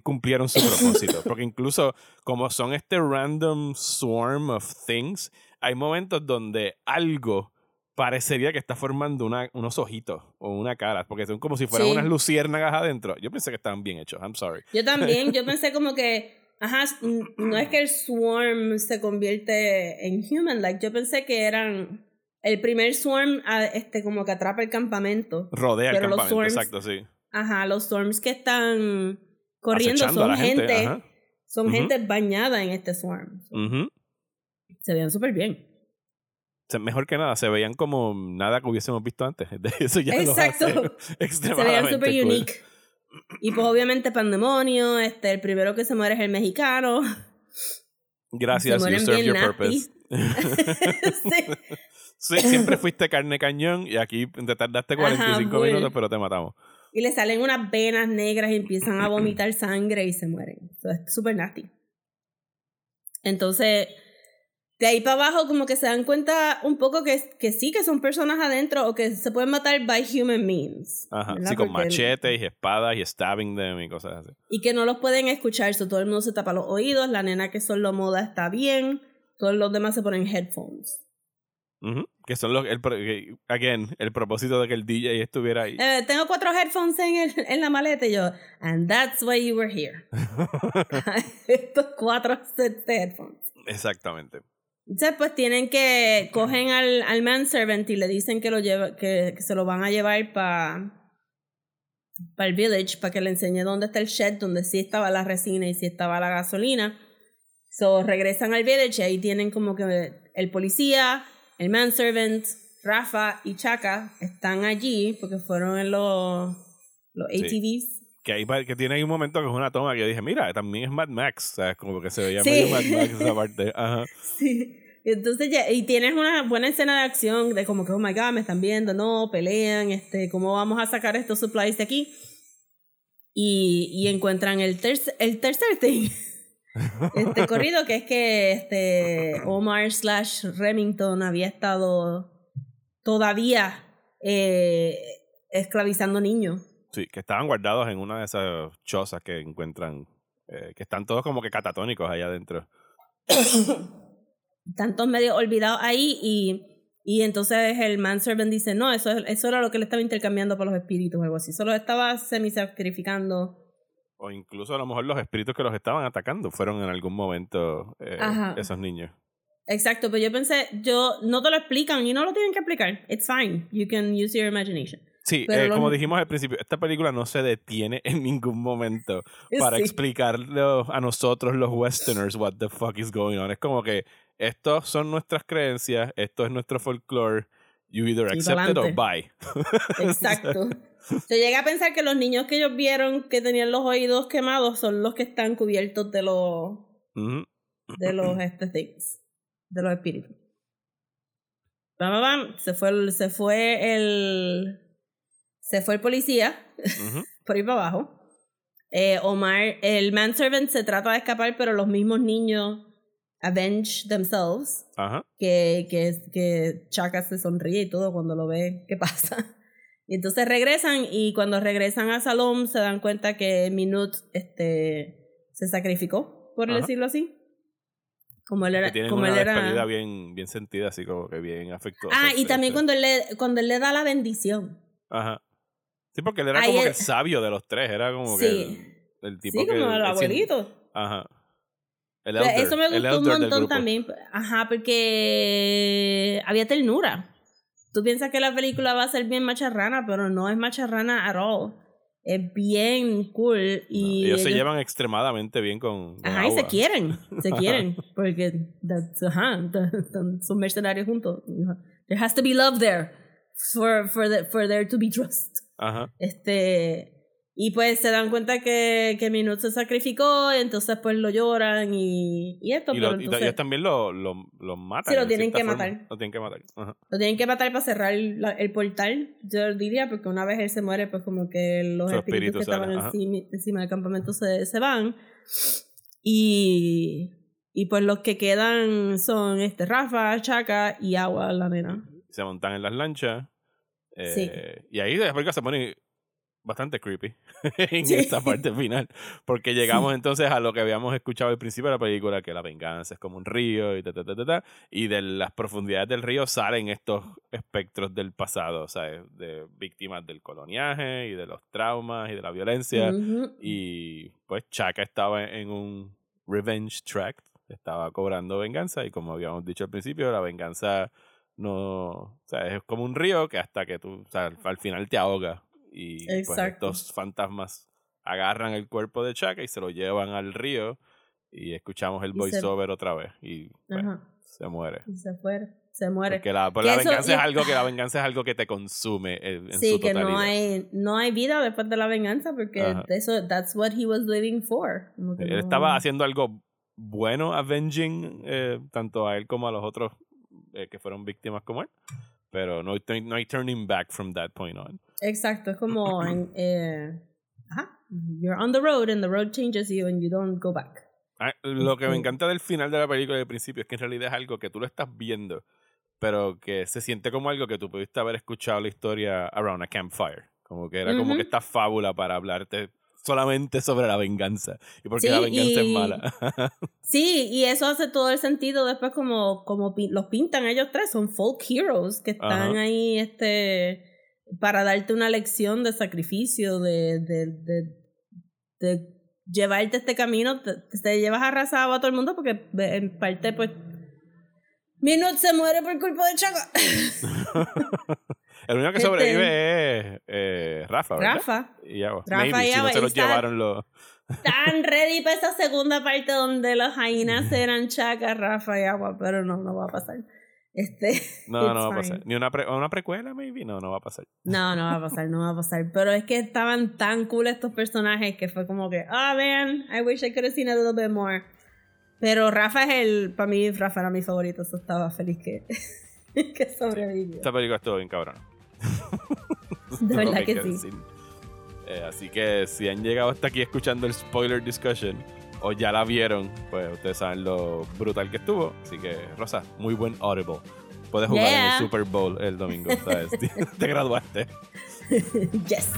cumplieron su propósito. Porque incluso como son este random swarm of things, hay momentos donde algo parecería que está formando una, unos ojitos o una cara, porque son como si fueran unas luciérnagas adentro. Yo pensé que estaban bien hechos, I'm sorry. Yo también, yo pensé como que, ajá, no es que el swarm se convierte en human, like, yo pensé que eran el primer swarm, este, como que atrapa el campamento. Rodea el campamento, exacto, sí. Ajá, los swarms que están corriendo son gente, son gente bañada en este swarm. Se veían súper bien mejor que nada, se veían como nada que hubiésemos visto antes. Eso ya Exacto. se veían súper unique. Y pues obviamente Pandemonio, este, el primero que se muere es el mexicano. Gracias, you serve your purpose. sí. siempre fuiste carne cañón y aquí te tardaste 45 minutos, pero te matamos. Y le salen unas venas negras y empiezan a vomitar sangre y se mueren. es súper nasty. Entonces, de ahí para abajo como que se dan cuenta un poco que, que sí, que son personas adentro o que se pueden matar by human means. Ajá, sí, con machetes y espadas y stabbing them y cosas así. Y que no los pueden escuchar, so, todo el mundo se tapa los oídos, la nena que solo moda está bien, todos los demás se ponen headphones. Que son los, el, again, el propósito de que el DJ estuviera ahí. Eh, tengo cuatro headphones en, el, en la maleta y yo, and that's why you were here. Estos cuatro sets de headphones. Exactamente. Entonces, pues tienen que cogen al, al manservant y le dicen que lo lleva, que, se lo van a llevar para para el village para que le enseñe dónde está el shed, donde sí estaba la resina y sí estaba la gasolina. So regresan al village y ahí tienen como que el policía, el manservant, Rafa y Chaka están allí porque fueron en los, los ATVs que, hay, que tiene ahí un momento que es una toma que yo dije, mira, también es Mad Max, ¿sabes? Como que se veía medio Mad Max esa parte. Ajá. Sí. Entonces ya, y tienes una buena escena de acción de como que, oh my god, me están viendo, no, pelean, este, ¿cómo vamos a sacar estos supplies de aquí? Y, y encuentran el, tercer el tercer thing. este corrido que es que este Omar slash Remington había estado todavía eh, esclavizando niños. Sí, que estaban guardados en una de esas chozas que encuentran, eh, que están todos como que catatónicos allá adentro. Tantos medio olvidados ahí y, y entonces el manservant dice, no, eso, eso era lo que le estaba intercambiando por los espíritus o algo así. Solo estaba semi-sacrificando. O incluso a lo mejor los espíritus que los estaban atacando fueron en algún momento eh, esos niños. Exacto, pero yo pensé, yo no te lo explican y no lo tienen que explicar. It's fine. You can use your imagination. Sí, eh, como dijimos al principio, esta película no se detiene en ningún momento para explicarlo a nosotros los westerners what the fuck is going on. Es como que estos son nuestras creencias, esto es nuestro folklore, you either accept it or bye. Exacto. Yo llegué a pensar que los niños que ellos vieron que tenían los oídos quemados son los que están cubiertos de los de los este things, de los espíritus. Bam, bam, Se fue se fue el se fue el policía por ir para abajo. Eh, Omar, el manservant se trata de escapar, pero los mismos niños avenge themselves. Que, que, que Chaka se sonríe y todo cuando lo ve qué pasa. Y entonces regresan y cuando regresan a Salom se dan cuenta que Minut este, se sacrificó, por decirlo así. Como él era. como una él era... bien, bien sentida, así como que bien afectuosa. Ah, y también cuando él, le, cuando él le da la bendición. Ajá. Sí, porque él era como que el sabio de los tres, era como que el, tipo sí, como el abuelito. Ajá. El elder, Eso me gustó un montón también. Ajá, porque había ternura. tú piensas que la película va a ser bien macharrana, pero no es macharrana at all. Es bien cool. Y ellos, se llevan extremadamente bien con. con Ajá, y se quieren, se quieren, porque that's- ajá, son mercenarios juntos. There has to be love there for, for, the, for there to be trust. Ajá. Este, y pues se dan cuenta que, que Minute se sacrificó, entonces pues lo lloran y, y esto, Y, pero lo- y entonces ellos también lo, lo, lo matan. Sí, lo tienen que forma. matar. Lo tienen que matar. Ajá. lo tienen que matar para cerrar la- el portal, yo diría, porque una vez él se muere, pues como que los Su espíritus espíritu que estaban encima, encima del campamento se, se van. Y, y pues los que quedan son este Rafa, Chaka y Agua, la nena. Se montan en las lanchas. Eh, Sí. Y ahí la película se pone bastante creepy en Sí. esta parte final. Porque llegamos entonces a lo que habíamos escuchado al principio de la película, que la venganza es como un río y ta, ta, ta, ta, ta, y de las profundidades del río salen estos espectros del pasado, o sea, de víctimas del coloniaje y de los traumas y de la violencia. Ujú. Y pues Chaka estaba en un revenge track, estaba cobrando venganza y como habíamos dicho al principio, la venganza no, o sea, es como un río que hasta que tú, o sea, al- al final te ahoga y pues estos fantasmas agarran el cuerpo de Chaka y se lo llevan al río y escuchamos el se- voiceover otra vez y pues, se muere. Y se fue, se muere. Porque la, pues, Que la eso- venganza y- es algo que la venganza es algo que te consume en, en sí, su que no hay, no hay vida después de la venganza porque Ajá. eso, that's what he was living for. Él no- estaba haciendo algo bueno, avenging eh, tanto a él como a los otros eh, que fueron víctimas como él. Pero no, hay- no hay turning back from that point on. Exacto, es como en, eh, ajá, you're on the road and the road changes you and you don't go back. Ah, Lo que me encanta del final de la película del principio es que en realidad es algo que tú lo estás viendo, pero que se siente como algo que tú pudiste haber escuchado la historia around a campfire. Como que era como Ujú. que esta fábula para hablarte solamente sobre la venganza y porque Sí, la venganza es mala. Sí, y eso hace todo el sentido después como, como los pintan ellos tres, son folk heroes que están Ajá. ahí este para darte una lección de sacrificio, de, de, de, de llevarte este camino, te, te llevas arrasado a todo el mundo porque en parte pues Minute se muere por culpa de Chaca. El único que Este- sobrevive es eh, Rafa, ¿verdad? Rafa. Y Agua. Rafa Maybe, y si no Agua, se los está- llevaron los... Tan ready para esa segunda parte donde los jainas eran Chaca, Rafa y Agua, pero no, no va a pasar. Este, No, no va a pasar. Ni una, pre- una precuela, maybe. No, no va a pasar. No, no va a pasar, no va a pasar. Pero es que estaban tan cool estos personajes que fue como que, ah, man, I wish I could have seen a little bit more. Pero Rafa es el, para mí, Rafa era mi favorito, eso estaba feliz que, que sobrevivió. Esta película estuvo bien cabrón. De verdad que sí. Eh, así que si han llegado hasta aquí escuchando el spoiler discussion o ya la vieron, pues ustedes saben lo brutal que estuvo. Así que, Rosa, muy buen Audible. Puedes jugar en el Super Bowl el domingo, ¿sabes? Te graduaste. Yes.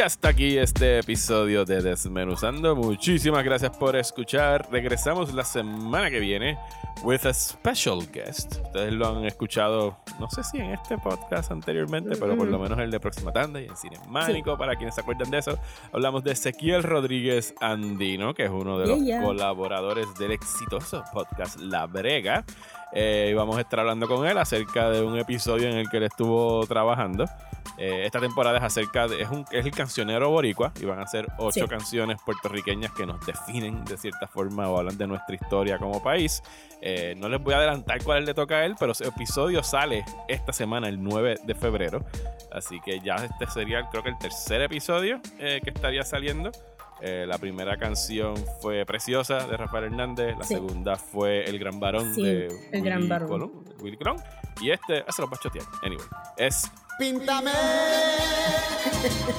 Y hasta aquí este episodio de Desmenuzando. Muchísimas gracias por escuchar. Regresamos la semana que viene with a special guest. Ustedes lo han escuchado, no sé si en este podcast anteriormente, pero por lo menos el de Próxima Tanda y en Cinemánico, para quienes se acuerdan de eso. Hablamos de Ezequiel Rodríguez Andino, que es uno de los Yeah, yeah. colaboradores del exitoso podcast La Brega. Eh, y vamos a estar hablando con él acerca de un episodio en el que él estuvo trabajando. Eh, esta temporada es acerca de. Es, un, es el cancionero boricua y van a ser ocho Sí. canciones puertorriqueñas que nos definen de cierta forma o hablan de nuestra historia como país. Eh, no les voy a adelantar cuál le toca a él, pero ese episodio sale esta semana, el 9 de febrero. Así que ya este sería, creo que el tercer episodio eh, que estaría saliendo. Eh, la primera canción fue Preciosa de Rafael Hernández. La Sí. segunda fue El Gran Varón Sí, de El Gran Willy Varón. Colón, Willy Colón. Y este, se lo va a chotear. Anyway, es Píntame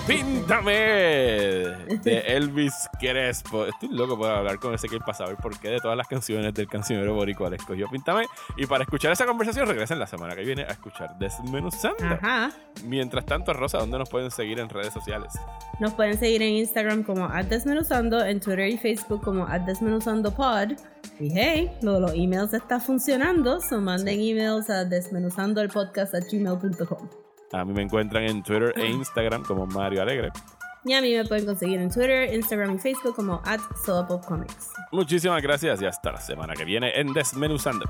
Píntame de Elvis Crespo. Estoy loco por hablar con ese que para saber por qué de todas las canciones del cancionero boricua le escogió Píntame. Y para escuchar esa conversación regresen la semana que viene a escuchar Desmenuzando. Ajá. Mientras tanto, Rosa, ¿dónde nos pueden seguir en redes sociales? Nos pueden seguir en Instagram como Desmenuzando, en Twitter y Facebook como @desmenuzandopod. Y hey, lo de los emails está funcionando, so manden emails a desmenuzandoelpodcast@gmail.com. A mí me encuentran en Twitter e Instagram como Mario Alegre. Y a mí me pueden conseguir en Twitter, Instagram y Facebook como at Comics. Muchísimas gracias y hasta la semana que viene en Desmenuzando.